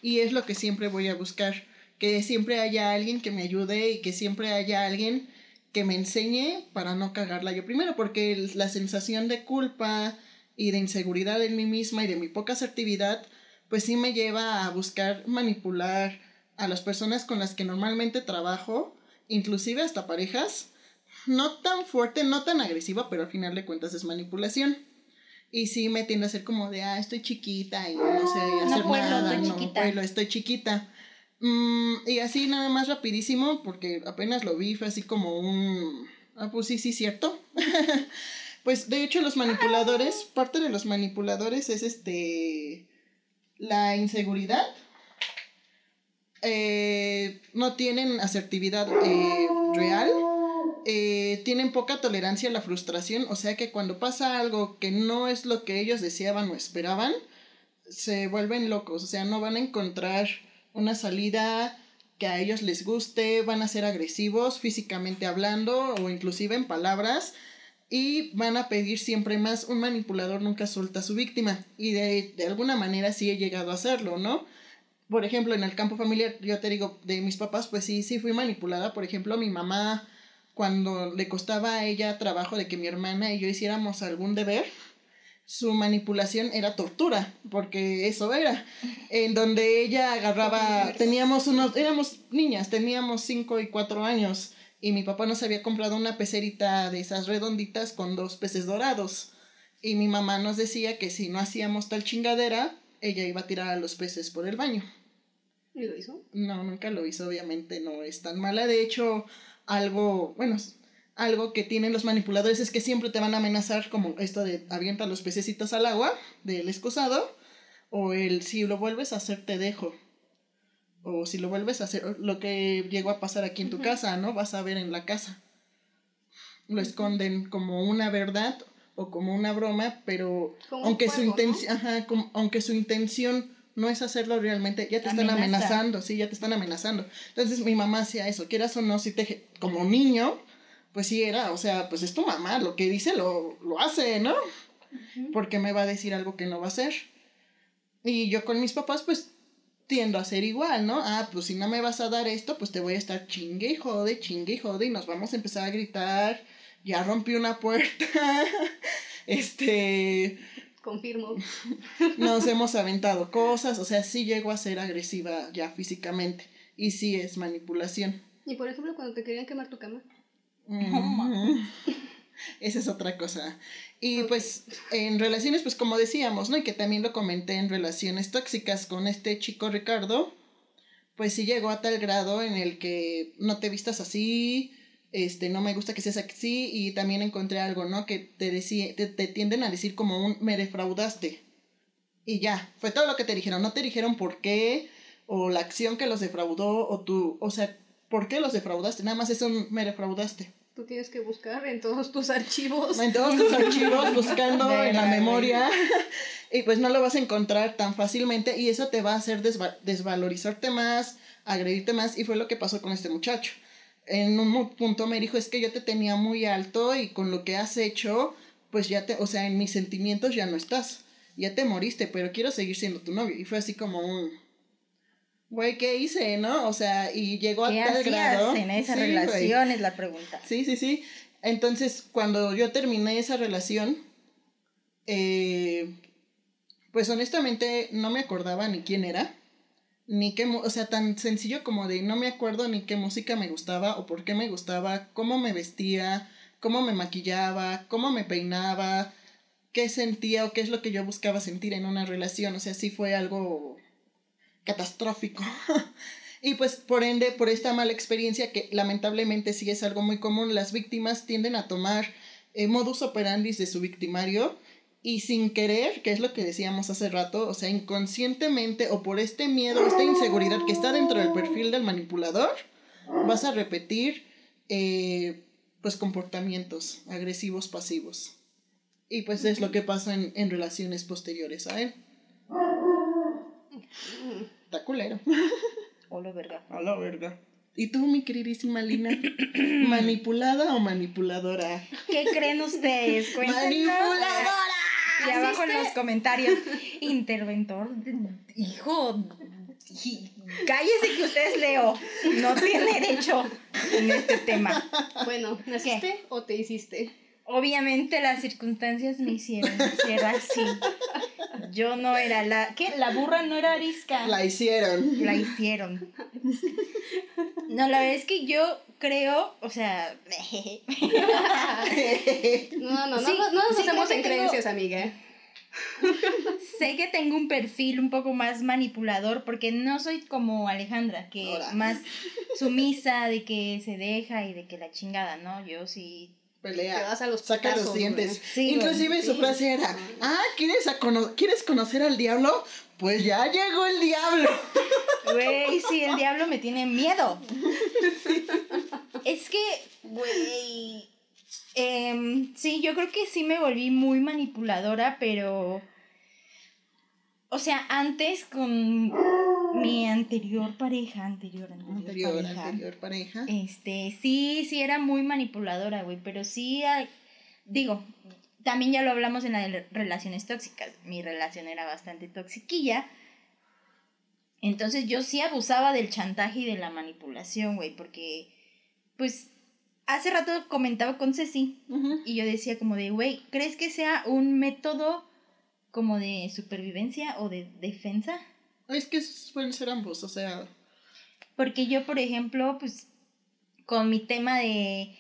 Speaker 2: Y es lo que siempre voy a buscar, que siempre haya alguien que me ayude y que siempre haya alguien que me enseñe para no cagarla yo primero, porque la sensación de culpa y de inseguridad en mí misma y de mi poca asertividad, pues sí me lleva a buscar manipular a las personas con las que normalmente trabajo, inclusive hasta parejas, no tan fuerte, no tan agresiva, pero al final de cuentas es manipulación. Y sí me tiende a ser como de, ah, estoy chiquita y no sé hacer nada, estoy no chiquita. estoy chiquita. Mm, y así nada más rapidísimo, porque apenas lo vi, fue así como un, ah, pues sí, sí, cierto. pues de hecho los manipuladores, parte de los manipuladores es este, la inseguridad. Eh, no tienen asertividad eh, real eh, tienen poca tolerancia a la frustración, o sea que cuando pasa algo que no es lo que ellos deseaban o esperaban, se vuelven locos, o sea, no van a encontrar una salida que a ellos les guste, van a ser agresivos físicamente hablando o inclusive en palabras y van a pedir siempre más. Un manipulador nunca suelta a su víctima y de, de alguna manera sí he llegado a hacerlo, ¿no? Por ejemplo, en el campo familiar, yo te digo, de mis papás, pues sí, sí fui manipulada. Por ejemplo, mi mamá cuando le costaba a ella trabajo de que mi hermana y yo hiciéramos algún deber, su manipulación era tortura, porque eso era, en donde ella agarraba, teníamos unos, éramos niñas, teníamos cinco y cuatro años, y mi papá nos había comprado una pecerita de esas redonditas con dos peces dorados, y mi mamá nos decía que si no hacíamos tal chingadera, ella iba a tirar a los peces por el baño.
Speaker 3: ¿Y lo hizo?
Speaker 2: No, nunca lo hizo, obviamente no es tan mala, de hecho algo, bueno, algo que tienen los manipuladores es que siempre te van a amenazar como esto de avienta los pececitos al agua del excusado o el si lo vuelves a hacer te dejo o si lo vuelves a hacer lo que llegó a pasar aquí en tu casa, ¿no? Vas a ver en la casa. Lo esconden como una verdad o como una broma, pero aunque su intención, aunque su intención no es hacerlo realmente, ya te están amenazando, sí, ya te están amenazando. Entonces mi mamá hacía eso, quieras o no, si te, como niño, pues sí era, o sea, pues es tu mamá, lo que dice lo, lo hace, ¿no? Porque me va a decir algo que no va a hacer. Y yo con mis papás, pues tiendo a ser igual, ¿no? Ah, pues si no me vas a dar esto, pues te voy a estar chingue y jode, chingue y jode, y nos vamos a empezar a gritar, ya rompí una puerta, este,
Speaker 3: Confirmo.
Speaker 2: Nos hemos aventado cosas, o sea, sí llego a ser agresiva ya físicamente y sí es manipulación.
Speaker 3: Y por ejemplo, cuando te querían quemar tu cama.
Speaker 2: Esa es otra cosa. Y pues en relaciones, pues como decíamos, ¿no? Y que también lo comenté en relaciones tóxicas con este chico Ricardo, pues sí llegó a tal grado en el que no te vistas así, este, no me gusta que seas así y también encontré algo, ¿no? Que te, decía, te, tienden a decir como un me defraudaste. Y ya, fue todo lo que te dijeron, no te dijeron por qué o la acción que los defraudó o tú, o sea, ¿por qué los defraudaste? Nada más es un me defraudaste.
Speaker 3: Tú tienes que buscar en todos tus archivos.
Speaker 2: En todos tus archivos, buscando en la memoria. y pues no lo vas a encontrar tan fácilmente y eso te va a hacer desvalorizarte más, agredirte más. Y fue lo que pasó con este muchacho en un punto me dijo, es que yo te tenía muy alto y con lo que has hecho, pues ya te, o sea, en mis sentimientos ya no estás, ya te moriste, pero quiero seguir siendo tu novio. Y fue así como un, güey, ¿qué hice, no? O sea, y llegó a tal grado.
Speaker 1: en esa relación? Es la pregunta.
Speaker 2: Sí, sí, sí. Entonces, cuando yo terminé esa relación, eh, pues honestamente no me acordaba ni quién era ni qué, o sea, tan sencillo como de no me acuerdo ni qué música me gustaba o por qué me gustaba, cómo me vestía, cómo me maquillaba, cómo me peinaba, qué sentía o qué es lo que yo buscaba sentir en una relación, o sea, sí fue algo catastrófico. y pues por ende, por esta mala experiencia que lamentablemente sí es algo muy común, las víctimas tienden a tomar eh, modus operandi de su victimario y sin querer, que es lo que decíamos hace rato, o sea, inconscientemente o por este miedo, esta inseguridad que está dentro del perfil del manipulador, vas a repetir eh, pues comportamientos agresivos pasivos. Y pues es lo que pasa en, en relaciones posteriores a él. Está culero.
Speaker 1: Hola, verga.
Speaker 2: Hola, verga. ¿Y tú, mi queridísima Lina? ¿Manipulada o manipuladora?
Speaker 1: ¿Qué creen ustedes?
Speaker 2: ¡Manipuladora!
Speaker 1: Y abajo en los comentarios, interventor, hijo, cállese que usted es Leo, no tiene derecho en este tema.
Speaker 3: Bueno, ¿naciste o te hiciste?
Speaker 1: Obviamente las circunstancias me hicieron ser así. Yo no era la. ¿Qué? La burra no era arisca.
Speaker 2: La hicieron.
Speaker 1: La hicieron. No, la verdad es que yo creo, o sea.
Speaker 3: no, no, no, no, nos hacemos en creencias, amiga.
Speaker 1: sé que tengo un perfil un poco más manipulador porque no soy como Alejandra, que más sumisa, de que se deja y de que la chingada, ¿no? Yo sí
Speaker 2: pelea, saca los dientes. Inclusive su frase era, ah, ¿quieres, ¿quieres conocer al diablo? Pues ya llegó el diablo.
Speaker 1: Güey, sí, el diablo me tiene miedo. es que, güey, em, sí, yo creo que sí me volví muy manipuladora, pero... O sea, antes con mi anterior pareja, anterior,
Speaker 2: anterior, pareja, anterior pareja.
Speaker 1: Este, sí, sí era muy manipuladora, güey, pero sí, digo, también ya lo hablamos en las relaciones tóxicas. Mi relación era bastante toxiquilla. Entonces yo sí abusaba del chantaje y de la manipulación, güey, porque, pues, hace rato comentaba con Ceci y yo decía como de, güey, ¿crees que sea un método como de supervivencia o de defensa?
Speaker 2: Es que pueden ser ambos, o sea.
Speaker 1: Porque yo, por ejemplo, pues con mi tema de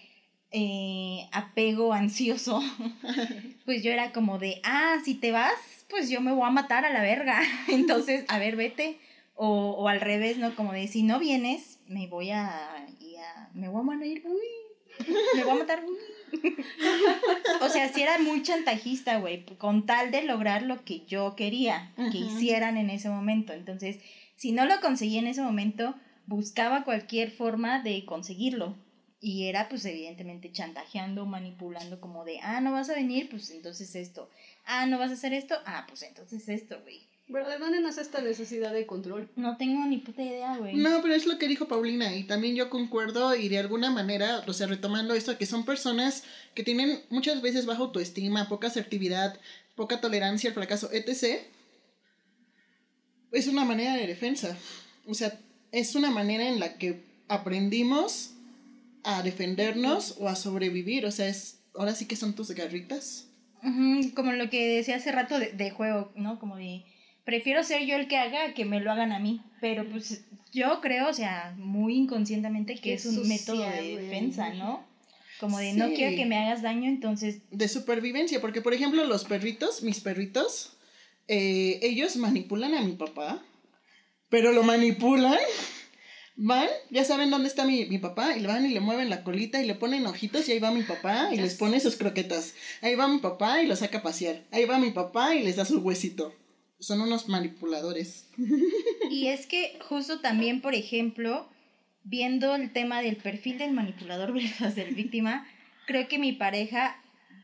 Speaker 1: eh, apego ansioso, pues yo era como de, ah, si te vas, pues yo me voy a matar a la verga. Entonces, a ver, vete. O, o al revés, ¿no? Como de, si no vienes, me voy a, me voy a morir, uy, me voy a matar, uy. o sea, si era muy chantajista, güey, con tal de lograr lo que yo quería que hicieran en ese momento. Entonces, si no lo conseguía en ese momento, buscaba cualquier forma de conseguirlo. Y era, pues, evidentemente chantajeando, manipulando, como de, ah, no vas a venir, pues entonces esto. Ah, no vas a hacer esto, ah, pues entonces esto, güey.
Speaker 3: Pero ¿de dónde nace esta necesidad de control?
Speaker 1: No tengo ni puta idea, güey.
Speaker 2: No, pero es lo que dijo Paulina y también yo concuerdo y de alguna manera, o sea, retomando esto, que son personas que tienen muchas veces baja autoestima, poca asertividad, poca tolerancia al fracaso, etc. Es una manera de defensa. O sea, es una manera en la que aprendimos a defendernos o a sobrevivir. O sea, es ahora sí que son tus garritas.
Speaker 1: como lo que decía hace rato de, de juego, ¿no? Como de prefiero ser yo el que haga que me lo hagan a mí. Pero pues yo creo, o sea, muy inconscientemente que es un método de defensa, ¿no? Como de no quiero que me hagas daño, entonces...
Speaker 2: De supervivencia, porque por ejemplo los perritos, mis perritos, eh, ellos manipulan a mi papá, pero lo manipulan, van, ya saben dónde está mi, mi papá, y le van y le mueven la colita y le ponen ojitos y ahí va mi papá y les pone sus croquetas. Ahí va mi papá y lo saca a pasear. Ahí va mi papá y les da su huesito son unos manipuladores.
Speaker 1: Y es que justo también, por ejemplo, viendo el tema del perfil del manipulador versus del víctima, creo que mi pareja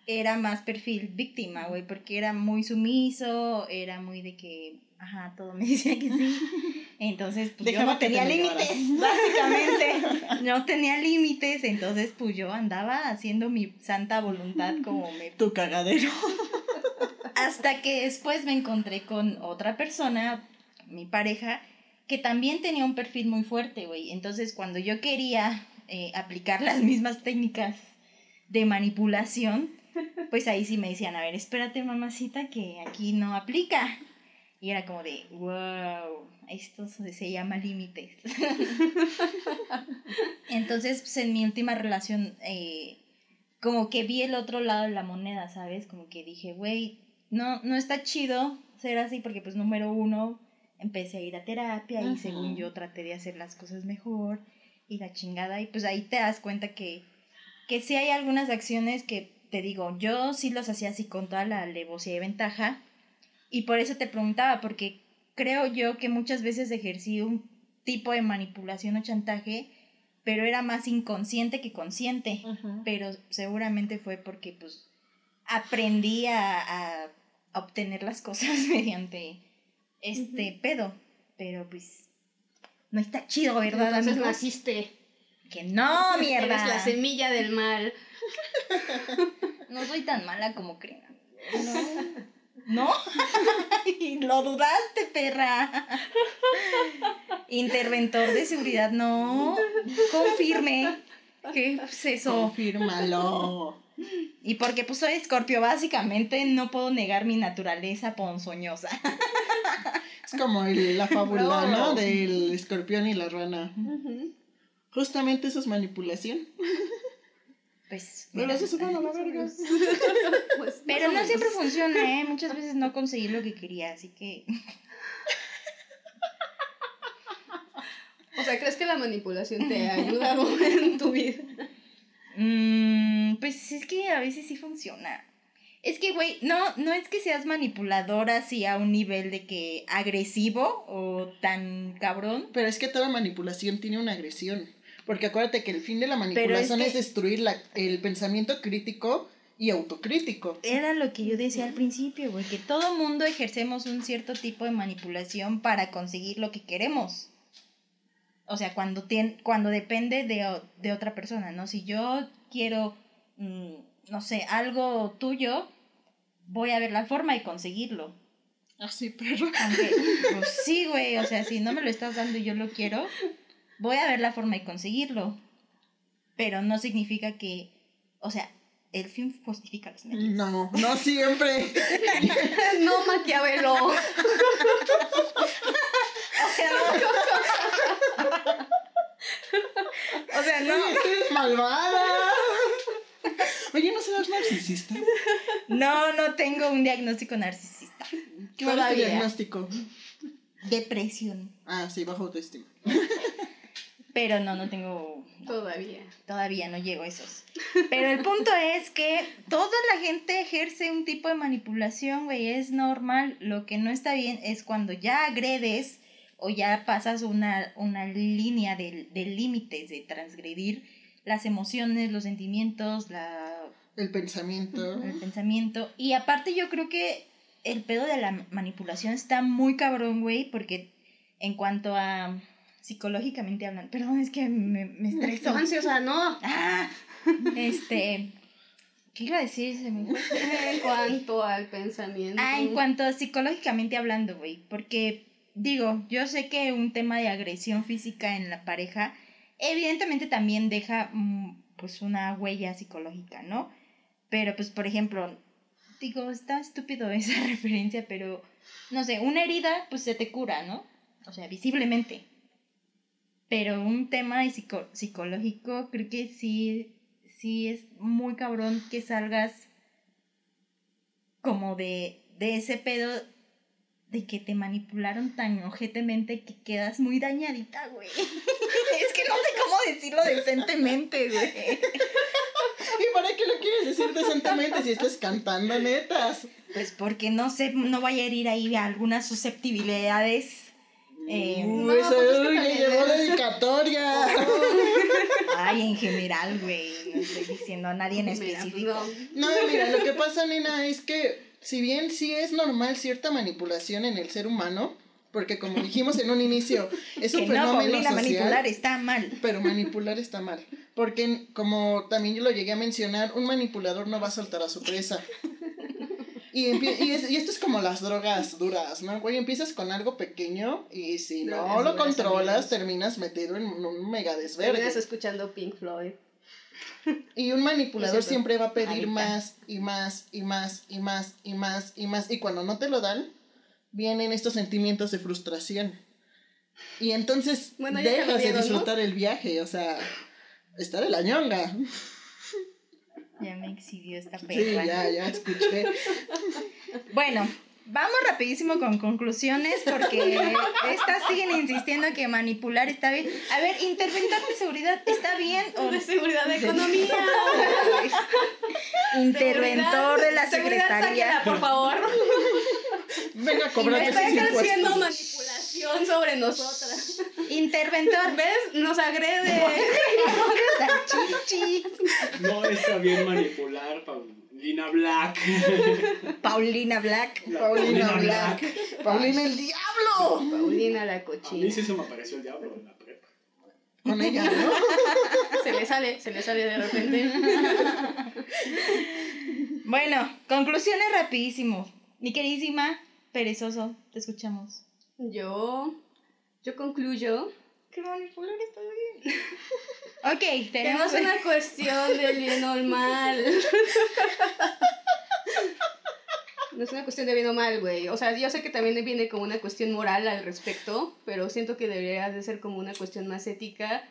Speaker 1: era más perfil víctima, güey, porque era muy sumiso, era muy de que, ajá, todo me decía que sí. Entonces, pues yo no tenía límites, básicamente. No tenía límites, entonces pues yo andaba haciendo mi santa voluntad como me...
Speaker 2: Tu cagadero.
Speaker 1: Hasta que después me encontré con otra persona, mi pareja, que también tenía un perfil muy fuerte, güey. Entonces, cuando yo quería eh, aplicar las mismas técnicas de manipulación, pues ahí sí me decían, a ver, espérate, mamacita, que aquí no aplica. Y era como de, wow, esto se llama límites. Entonces, pues en mi última relación, eh, como que vi el otro lado de la moneda, ¿sabes? Como que dije, güey, no, no está chido ser así porque pues número uno, empecé a ir a terapia y según yo traté de hacer las cosas mejor y la chingada y pues ahí te das cuenta que, que sí hay algunas acciones que te digo, yo sí los hacía así con toda la alevosía y ventaja y por eso te preguntaba porque creo yo que muchas veces ejercí un tipo de manipulación o chantaje pero era más inconsciente que consciente, pero seguramente fue porque pues aprendí a obtener las cosas mediante este pedo. Pero pues no está chido, ¿verdad?
Speaker 3: Entonces naciste.
Speaker 1: Que no, mierda.
Speaker 3: Eres la semilla del mal.
Speaker 1: no soy tan mala como creen. No. ¿No? Lo dudaste, perra. Interventor de seguridad, no. Confirme. ¿Qué es eso?
Speaker 2: Confírmalo.
Speaker 1: Y porque pues soy escorpio, básicamente no puedo negar mi naturaleza ponzoñosa.
Speaker 2: Es como el- la fábula,
Speaker 3: No.
Speaker 2: ¿no? Del escorpión y la rana. Justamente eso es manipulación.
Speaker 1: Pues. Mira,
Speaker 2: vas a sacar a la verga.
Speaker 3: Pues,
Speaker 1: Pero no siempre
Speaker 3: menos.
Speaker 1: funciona, ¿eh? Muchas veces no conseguí lo que quería, así que.
Speaker 3: O sea, ¿crees que la manipulación te ha ayudado en tu vida?
Speaker 1: Mm, pues es que a veces sí funciona. Es que, güey, no, no es que seas manipuladora así a un nivel de que agresivo o tan cabrón.
Speaker 2: Pero es que toda manipulación tiene una agresión. Porque acuérdate que el fin de la
Speaker 1: es
Speaker 2: manipulación es,
Speaker 1: que-
Speaker 2: destruir la, el pensamiento crítico y autocrítico.
Speaker 1: Era lo que yo decía al principio, güey, que todo mundo ejercemos un cierto tipo de manipulación para conseguir lo que queremos. O sea, cuando, tien- cuando depende de, de otra persona, ¿no? Si yo quiero, mm, no sé, algo tuyo, voy a ver la forma de conseguirlo.
Speaker 2: Así, perro.
Speaker 1: Aunque, pues sí, güey, o sea, si no me lo estás dando y yo lo quiero, voy a ver la forma de conseguirlo. Pero no significa que, o sea, el fin justifica los medios.
Speaker 2: No, no siempre.
Speaker 3: No, Maquiavelo.
Speaker 1: O sea, no. O sea, no.
Speaker 2: Eres malvada. Oye, ¿no serás narcisista?
Speaker 1: No, no tengo un diagnóstico narcisista.
Speaker 2: ¿Qué va a tu diagnóstico?
Speaker 1: Depresión.
Speaker 2: Ah, sí, bajo autoestima.
Speaker 1: Pero no, no tengo.
Speaker 3: Todavía.
Speaker 1: Todavía no llego a esos. Pero el punto es que toda la gente ejerce un tipo de manipulación, güey. Es normal. Lo que no está bien es cuando ya agredes o ya pasas una, una línea de, de límites, de transgredir las emociones, los sentimientos, la,
Speaker 2: El pensamiento.
Speaker 1: el pensamiento. Y aparte yo creo que el pedo de la manipulación está muy cabrón, güey, porque en cuanto a psicológicamente hablando, perdón, es que me, me estreso.
Speaker 3: Ansiosa, no.
Speaker 1: Ah, este, ¿qué iba a decir? Se me.
Speaker 3: En cuanto al pensamiento.
Speaker 1: Ah, en cuanto a psicológicamente hablando, güey, porque digo, yo sé que un tema de agresión física en la pareja evidentemente también deja mm, pues una huella psicológica, ¿no? Pero pues por ejemplo, digo, está estúpido esa referencia, pero no sé, una herida pues se te cura, ¿no? O sea, visiblemente. Pero un tema psico- psicológico creo que sí sí es muy cabrón que salgas como de, de ese pedo de que te manipularon tan ojetemente que quedas muy dañadita, güey. es que no sé cómo decirlo decentemente, güey.
Speaker 2: ¿Y para qué lo quieres decir decentemente si estás cantando netas?
Speaker 1: Pues porque no sé, no vaya a herir ahí algunas susceptibilidades. Eh,
Speaker 2: Uy,
Speaker 3: No,
Speaker 2: eso
Speaker 3: pues también
Speaker 2: llevó dedicatoria.
Speaker 1: ay, en general, güey. No estoy diciendo a nadie en
Speaker 3: pues,
Speaker 1: específico.
Speaker 3: no.
Speaker 2: No, mira, lo que pasa, nena, es que si bien sí es normal cierta manipulación en el ser humano, porque como dijimos en un inicio, es un
Speaker 1: que no,
Speaker 2: fenómeno social,
Speaker 1: manipular está mal.
Speaker 2: pero manipular está mal. Porque como también yo lo llegué a mencionar, un manipulador no va a soltar a su presa. Y, y, es- y esto es como las drogas duras, ¿no? Güey, empiezas con algo pequeño y si no
Speaker 3: Drogas
Speaker 2: lo
Speaker 3: duras,
Speaker 2: controlas,
Speaker 3: amigos.
Speaker 2: terminas metido en un mega.
Speaker 3: Terminas escuchando Pink Floyd.
Speaker 2: Y un manipulador siempre va a pedir
Speaker 1: Ahorita.
Speaker 2: más y más y más y más y más y más. Y cuando no te lo dan, vienen estos sentimientos de frustración. Y entonces
Speaker 3: Bueno,
Speaker 2: dejas de disfrutar el viaje, o sea, estar en la ñonga.
Speaker 1: Ya me exhibió esta
Speaker 2: Sí,
Speaker 1: perra.
Speaker 2: ya, ya escuché.
Speaker 1: Bueno, vamos rapidísimo con conclusiones porque estas siguen insistiendo que manipular está bien. A ver, interventor de seguridad está bien o
Speaker 3: De seguridad de economía.
Speaker 1: interventor de la
Speaker 3: Seguridad,
Speaker 1: secretaría.
Speaker 3: sáquela, por favor.
Speaker 2: Venga a cobrar
Speaker 1: me
Speaker 2: esos
Speaker 3: Está ejerciendo
Speaker 2: impuestos.
Speaker 3: manipulación sobre nosotras.
Speaker 1: Interventor.
Speaker 3: ¿Ves? Nos agrede.
Speaker 4: No está bien manipular, Paulina Black.
Speaker 1: Paulina Black.
Speaker 4: La
Speaker 2: Paulina Black. Paulina el diablo.
Speaker 3: Paulina la
Speaker 4: A mí
Speaker 3: cochina.
Speaker 4: sí se me apareció el diablo en la prepa.
Speaker 2: Con ella, ¿no?
Speaker 3: Se le sale, se le sale de repente.
Speaker 1: Bueno, conclusiones rapidísimo. Mi queridísima perezoso, te escuchamos.
Speaker 3: Yo, yo concluyo
Speaker 1: Qué manipular está bien. ok,
Speaker 3: que no
Speaker 1: tenemos
Speaker 3: es una cuestión del bien o el mal. No es una cuestión de bien o mal, güey. O sea, yo sé que también viene como una cuestión moral al respecto, pero siento que debería de ser como una cuestión más ética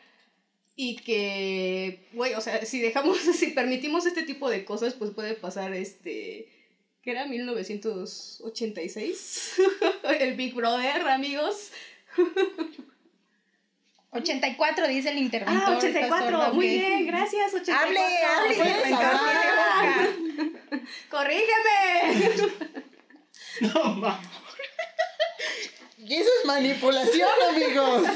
Speaker 3: y que, güey, o sea, si dejamos, si permitimos este tipo de cosas, pues puede pasar este, ¿qué era? 1986. El Big Brother, amigos.
Speaker 1: 84, dice el interventor.
Speaker 3: Ah,
Speaker 1: está
Speaker 3: 84.
Speaker 1: sordo,
Speaker 3: Muy bien, gracias, 84.
Speaker 1: Hable, hable. Boca.
Speaker 3: ¡Corrígeme!
Speaker 4: No mames.
Speaker 2: Y eso es manipulación, amigos.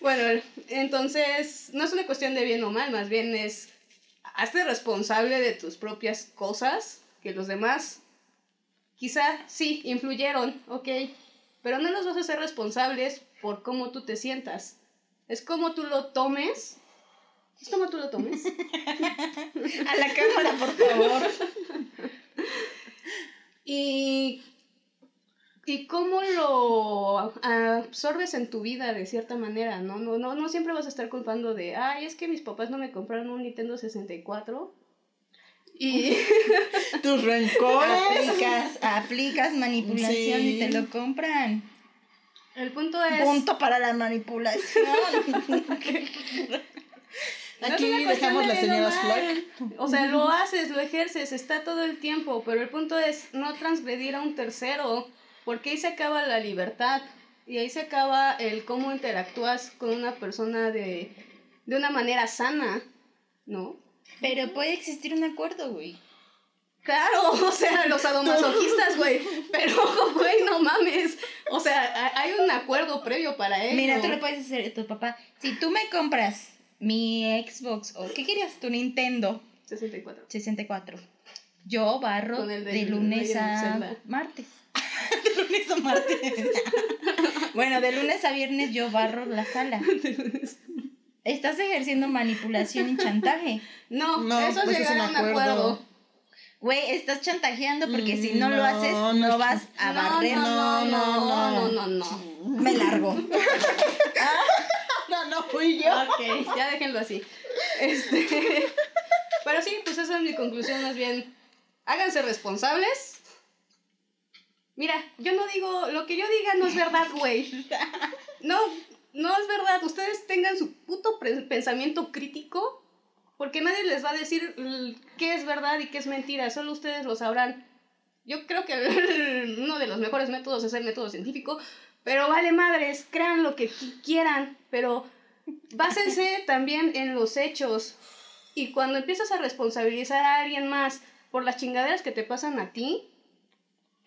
Speaker 3: Bueno, entonces no es una cuestión de bien o mal, más bien es hazte responsable de tus propias cosas, que los demás quizá sí influyeron, ok, pero no los vas a hacer responsables por cómo tú te sientas. Es como tú lo tomes. Es como tú lo tomes.
Speaker 1: A la cámara, por favor.
Speaker 3: y, y cómo lo absorbes en tu vida de cierta manera, ¿no? No, no, no siempre vas a estar culpando de, ay, es que mis papás no me compraron un Nintendo 64. Y
Speaker 2: Tus rencores.
Speaker 1: Aplicas, aplicas manipulación
Speaker 2: Sí.
Speaker 1: y te lo compran.
Speaker 3: el punto es...
Speaker 1: Punto para la manipulación.
Speaker 2: Aquí dejamos
Speaker 3: de
Speaker 2: las
Speaker 3: o
Speaker 2: señoras.
Speaker 3: O sea, lo haces, lo ejerces, está todo el tiempo, pero el punto es no transgredir a un tercero, porque ahí se acaba la libertad y ahí se acaba el cómo interactúas con una persona de, de una manera sana, ¿no?
Speaker 1: Pero puede existir un acuerdo, güey.
Speaker 3: Claro, o sea, los sadomasoquistas, güey, pero, güey, no mames, o sea, ha- hay un acuerdo previo para ello.
Speaker 1: Mira, tú le puedes decir a tu papá, si tú me compras mi Xbox o ¿qué querías? Tu Nintendo
Speaker 3: 64.
Speaker 1: 64. Yo barro
Speaker 3: Con el
Speaker 1: de,
Speaker 3: del
Speaker 1: lunes a martes. de lunes a martes. bueno, de lunes a viernes yo barro la sala. Estás ejerciendo manipulación y chantaje.
Speaker 3: No,
Speaker 2: No,
Speaker 3: eso
Speaker 2: pues
Speaker 3: es
Speaker 2: es
Speaker 3: llegar a
Speaker 2: un acuerdo.
Speaker 3: acuerdo.
Speaker 1: Güey, estás chantajeando porque si no, lo haces, no,
Speaker 2: no,
Speaker 1: vas a
Speaker 3: no,
Speaker 1: barrer.
Speaker 3: no, no,
Speaker 2: No,
Speaker 3: no,
Speaker 2: no,
Speaker 3: no, no, no.
Speaker 1: Me largo.
Speaker 2: No, no fui yo.
Speaker 3: Ok, ya déjenlo así. Este, pero sí, pues esa es mi conclusión más bien. Háganse responsables. Mira, yo no digo, lo que yo diga no es verdad, güey. No, no es verdad. Ustedes tengan su puto pensamiento crítico, porque nadie les va a decir qué es verdad y qué es mentira. Solo ustedes lo sabrán. Yo creo que uno de los mejores métodos es el método científico, pero vale madres, crean lo que qui- quieran, pero básense también en los hechos. Y cuando empiezas a responsabilizar a alguien más por las chingaderas que te pasan a ti,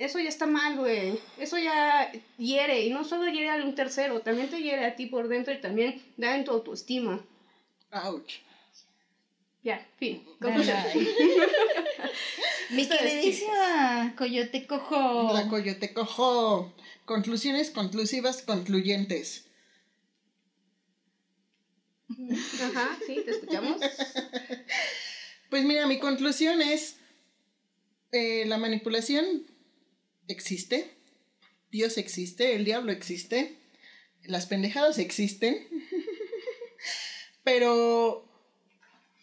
Speaker 3: eso ya está mal, güey. Eso ya hiere. Y no solo hiere a un tercero, también te hiere a ti por dentro y también da en tu autoestima.
Speaker 2: Ouch.
Speaker 3: Ya, fin. Conclusión.
Speaker 1: Mi queridísima Coyote Cojo.
Speaker 2: La coyote cojo. Conclusiones conclusivas, concluyentes.
Speaker 3: Ajá, sí, te escuchamos.
Speaker 2: Pues mira, mi conclusión es, eh, la manipulación existe, Dios existe, el diablo existe, las pendejadas existen, pero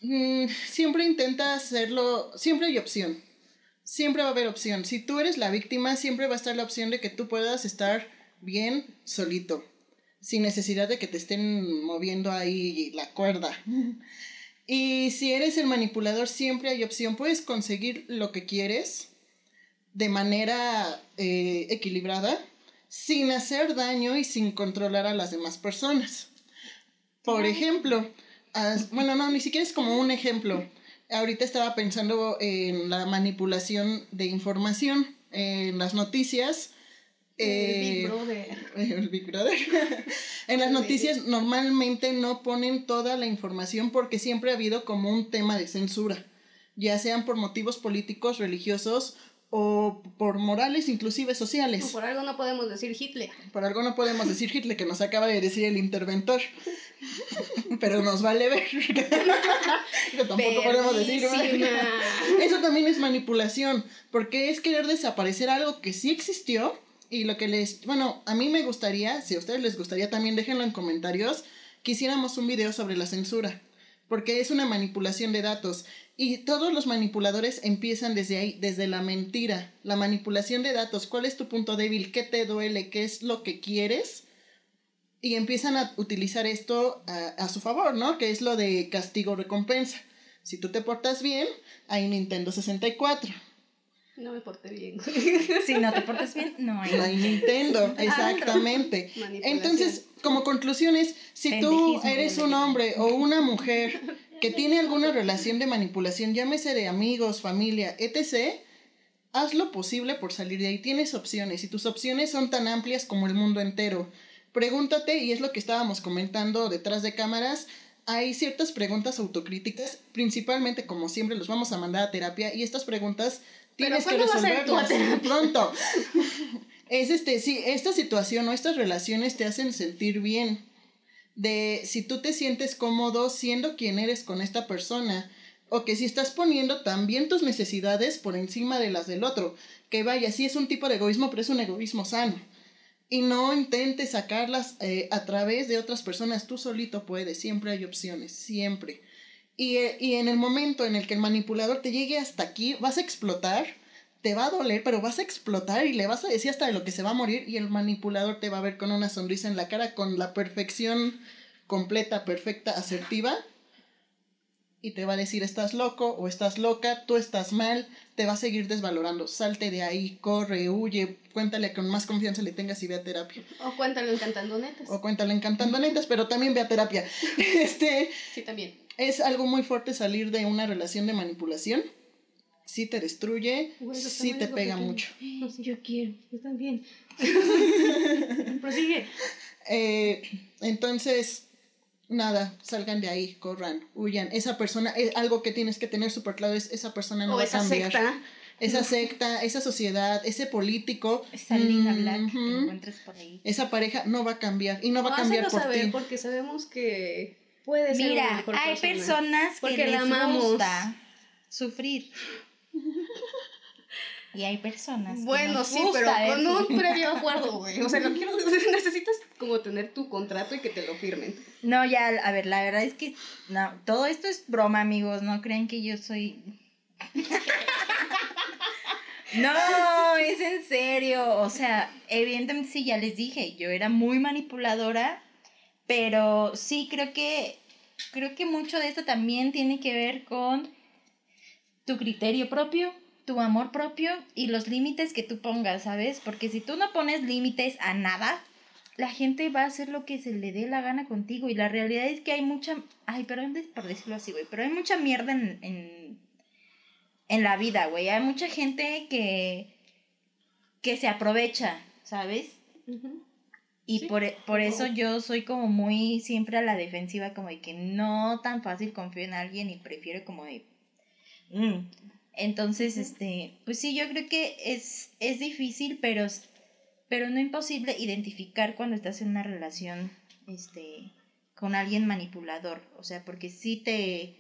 Speaker 2: mm, siempre intenta hacerlo, siempre hay opción, siempre va a haber opción. Si tú eres la víctima, siempre va a estar la opción de que tú puedas estar bien solito, sin necesidad de que te estén moviendo ahí la cuerda. Y si eres el manipulador, siempre hay opción. Puedes conseguir lo que quieres de manera eh, equilibrada, sin hacer daño y sin controlar a las demás personas. Por ejemplo, as- bueno, no, ni siquiera es como un ejemplo. Ahorita estaba pensando en la manipulación de información en las noticias.
Speaker 3: El
Speaker 2: eh,
Speaker 3: Big Brother.
Speaker 2: el Big Brother. en las noticias normalmente no ponen toda la información porque siempre ha habido como un tema de censura, ya sean por motivos políticos, religiosos o por morales, inclusive sociales.
Speaker 3: Por algo no podemos decir Hitler.
Speaker 2: Por algo no podemos decir Hitler, que nos acaba de decir el interventor. Pero nos vale ver. que tampoco podemos decir. Eso también es manipulación, porque es querer desaparecer algo que sí existió y lo que les, bueno, a mí me gustaría, si a ustedes les gustaría también déjenlo en comentarios, que hiciéramos un video sobre la censura, porque es una manipulación de datos y todos los manipuladores empiezan desde ahí, desde la mentira, la manipulación de datos, cuál es tu punto débil, qué te duele, qué es lo que quieres y empiezan a utilizar esto a, su favor, ¿no? Que es lo de castigo-recompensa. Si tú te portas bien, hay Nintendo 64.
Speaker 3: No me porté bien.
Speaker 1: Si no te portas bien, no hay.
Speaker 2: No hay Nintendo, exactamente. Entonces, como conclusiones, si tú eres un hombre o una mujer que tiene alguna relación de manipulación, llámese de amigos, familia, etc., haz lo posible por salir de ahí. Tienes opciones y tus opciones son tan amplias como el mundo entero. Pregúntate, y es lo que estábamos comentando detrás de cámaras, hay ciertas preguntas autocríticas, principalmente como siempre los vamos a mandar a terapia, y estas preguntas tienes que
Speaker 3: ¿cuándo vas a ir tú a
Speaker 2: resolverlas pronto. Es este, sí, esta situación o estas relaciones te hacen sentir bien. De si tú te sientes cómodo siendo quien eres con esta persona. O que si estás poniendo también tus necesidades por encima de las del otro. Que vaya, sí es un tipo de egoísmo, pero es un egoísmo sano. Y no intentes sacarlas eh, a través de otras personas. Tú solito puedes. Siempre hay opciones. Siempre. Y, eh, y en el momento en el que el manipulador te llegue hasta aquí, vas a explotar te va a doler, pero vas a explotar y le vas a decir hasta de lo que se va a morir y el manipulador te va a ver con una sonrisa en la cara, con la perfección completa, perfecta, asertiva. Y te va a decir, estás loco o estás loca, tú estás mal, te va a seguir desvalorando. Salte de ahí, corre, huye, cuéntale con más confianza le tengas y ve a terapia.
Speaker 3: O cuéntalo en Cantando Netas.
Speaker 2: O cuéntale encantando netas, pero también ve a terapia. Este,
Speaker 3: Sí, también.
Speaker 2: Es algo muy fuerte salir de una relación de manipulación. Sí te destruye,
Speaker 3: los
Speaker 2: sí te pega mucho.
Speaker 3: No, sí, yo quiero. Yo también. Prosigue.
Speaker 2: Eh, entonces, nada, salgan de ahí, corran, huyan. Esa persona, es algo que tienes que tener súper claro es esa persona no
Speaker 3: o
Speaker 2: va a
Speaker 3: esa
Speaker 2: cambiar.
Speaker 3: secta.
Speaker 2: Esa secta, esa sociedad, ese político,
Speaker 1: Esa Lina Black que encuentres por ahí.
Speaker 2: esa pareja no va a cambiar y no va a
Speaker 3: O
Speaker 2: cambiar por
Speaker 3: saber
Speaker 2: ti.
Speaker 3: porque sabemos que puede ser una
Speaker 1: Mira,
Speaker 3: mejor
Speaker 1: hay
Speaker 3: persona.
Speaker 1: personas que les
Speaker 3: amamos.
Speaker 1: gusta sufrir. Y hay personas que
Speaker 3: Bueno,
Speaker 1: nos
Speaker 3: sí, pero con un previo acuerdo, güey. O sea, lo quiero, necesitas como tener tu contrato y que te lo firmen.
Speaker 1: No, ya, a ver, la verdad es que no, todo esto es broma, amigos. No crean que yo soy. no, es en serio. O sea, evidentemente sí, ya les dije, yo era muy manipuladora, pero sí creo que creo que mucho de esto también tiene que ver con tu criterio propio, tu amor propio y los límites que tú pongas, ¿sabes? Porque si tú no pones límites a nada, la gente va a hacer lo que se le dé la gana contigo y la realidad es que hay mucha, ay, perdón por decirlo así, güey, pero hay mucha mierda en, en, en la vida, güey. Hay mucha gente que, que se aprovecha, ¿sabes? Y
Speaker 3: Sí,
Speaker 1: por, por eso yo soy como muy siempre a la defensiva, como de que no tan fácil confío en alguien y prefiero como de... mm. Entonces, este, pues sí, yo creo que es, es difícil, pero, pero no imposible identificar cuando estás en una relación este, con alguien manipulador. O sea, porque sí te...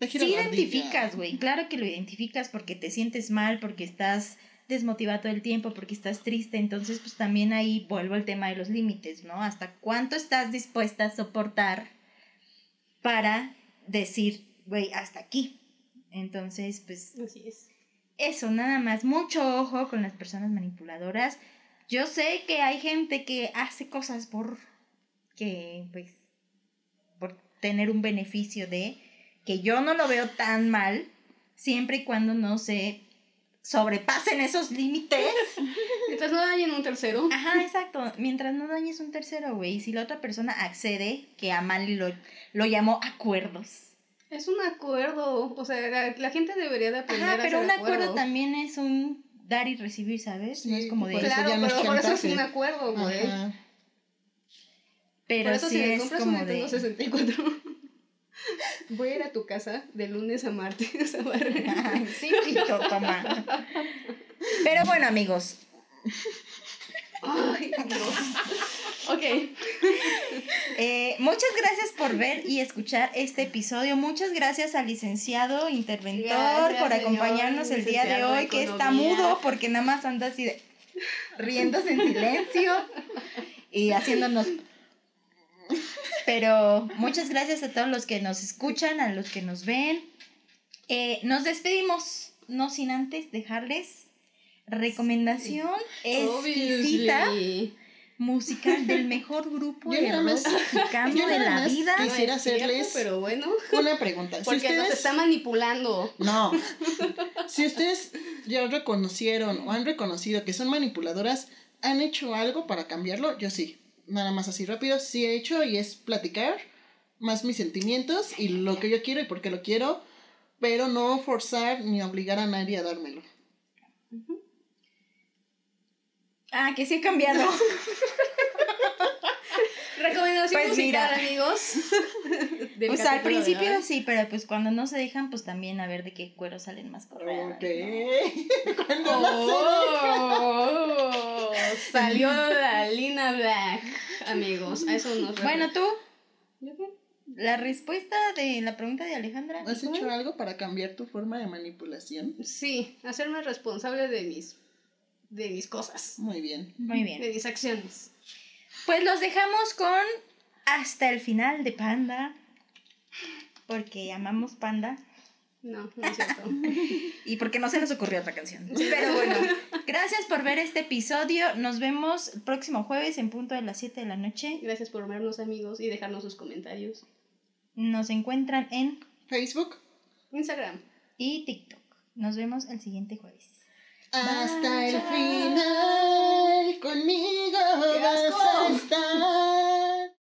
Speaker 2: Te
Speaker 1: Sí identificas, güey. Claro que lo identificas porque te sientes mal, porque estás desmotivado todo el tiempo, porque estás triste. Entonces, pues también ahí vuelvo al tema de los límites, ¿no? ¿Hasta cuánto estás dispuesta a soportar para decir, güey, hasta aquí? Entonces, pues
Speaker 3: Así es.
Speaker 1: eso, nada más. Mucho ojo con las personas manipuladoras. Yo sé que hay gente que hace cosas por que, pues, por tener un beneficio de que yo no lo veo tan mal, siempre y cuando no se sobrepasen esos límites.
Speaker 3: Mientras no dañen un tercero.
Speaker 1: Ajá, exacto. Mientras no dañes un tercero, güey. Y si la otra persona accede, que a Mali lo, lo llamó acuerdos.
Speaker 3: Es un acuerdo. O sea, la, la gente debería de aprender
Speaker 1: Ajá,
Speaker 3: a
Speaker 1: pero
Speaker 3: hacer
Speaker 1: un acuerdo
Speaker 3: acuerdos.
Speaker 1: también es un dar y recibir, ¿sabes? no es como de...
Speaker 2: por
Speaker 3: Claro, pero por eso es un acuerdo, güey.
Speaker 1: Pero
Speaker 3: Por eso
Speaker 1: sí
Speaker 3: si compras un
Speaker 1: como
Speaker 3: Nintendo
Speaker 1: de...
Speaker 3: 64, voy a ir a tu casa de lunes a martes a barrer.
Speaker 1: sí, pito, toma. Pero bueno, amigos,
Speaker 3: Ay, Dios. Ok.
Speaker 1: Eh, muchas gracias por ver y escuchar este episodio. Muchas gracias al licenciado interventor
Speaker 3: Gracias,
Speaker 1: por acompañarnos
Speaker 3: señor
Speaker 1: el día de hoy, que está mudo porque nada más anda así de riéndose en silencio y haciéndonos. Pero muchas gracias a todos los que nos escuchan, a los que nos ven. Eh, nos despedimos, no sin antes dejarles recomendación exquisita
Speaker 3: Obviously.
Speaker 1: musical del mejor grupo
Speaker 2: Yo
Speaker 1: de
Speaker 2: más-
Speaker 1: rock mexicano de la vida.
Speaker 2: quis- Quisiera hacerles-
Speaker 3: Pero bueno,
Speaker 2: Una pregunta. Si
Speaker 3: porque nos
Speaker 2: ustedes-
Speaker 3: está manipulando.
Speaker 2: No. Si ustedes ya reconocieron o han reconocido que son manipuladoras, ¿han hecho algo para cambiarlo? Yo sí. Nada más así rápido. Sí he hecho y es platicar más mis sentimientos y lo que yo quiero y por qué lo quiero, pero no forzar ni obligar a nadie a dármelo.
Speaker 1: Ah, que sí he cambiado.
Speaker 3: Recomendación
Speaker 1: Pues
Speaker 3: musical,
Speaker 1: mira.
Speaker 3: amigos. del
Speaker 1: pues al
Speaker 3: de
Speaker 1: principio sí, pero pues cuando no se dejan, pues también a ver de qué cuero salen más correas.
Speaker 2: Ok. Cuando no se
Speaker 3: Oh, salió la Lina Black, amigos. A eso nos
Speaker 1: Bueno, tú,
Speaker 3: ¿Yo qué?
Speaker 1: la respuesta de la pregunta de Alejandra.
Speaker 2: ¿Has hecho algo para cambiar tu forma de manipulación?
Speaker 3: Sí, hacerme responsable de mis de mis cosas,
Speaker 2: Muy bien.
Speaker 1: Muy bien.
Speaker 3: de mis acciones.
Speaker 1: Pues los dejamos con hasta el final de Panda. Porque amamos Panda.
Speaker 3: No, no es cierto.
Speaker 1: Y porque no se nos ocurrió otra canción. Pero bueno, gracias por ver este episodio. Nos vemos el próximo jueves en punto de las 7 de la noche.
Speaker 3: Gracias por vernos, amigos, y dejarnos sus comentarios.
Speaker 1: Nos encuentran en
Speaker 2: Facebook.
Speaker 3: Instagram.
Speaker 1: y TikTok. Nos vemos el siguiente jueves.
Speaker 2: Hasta el final conmigo
Speaker 3: ¡Qué
Speaker 2: vas a estar.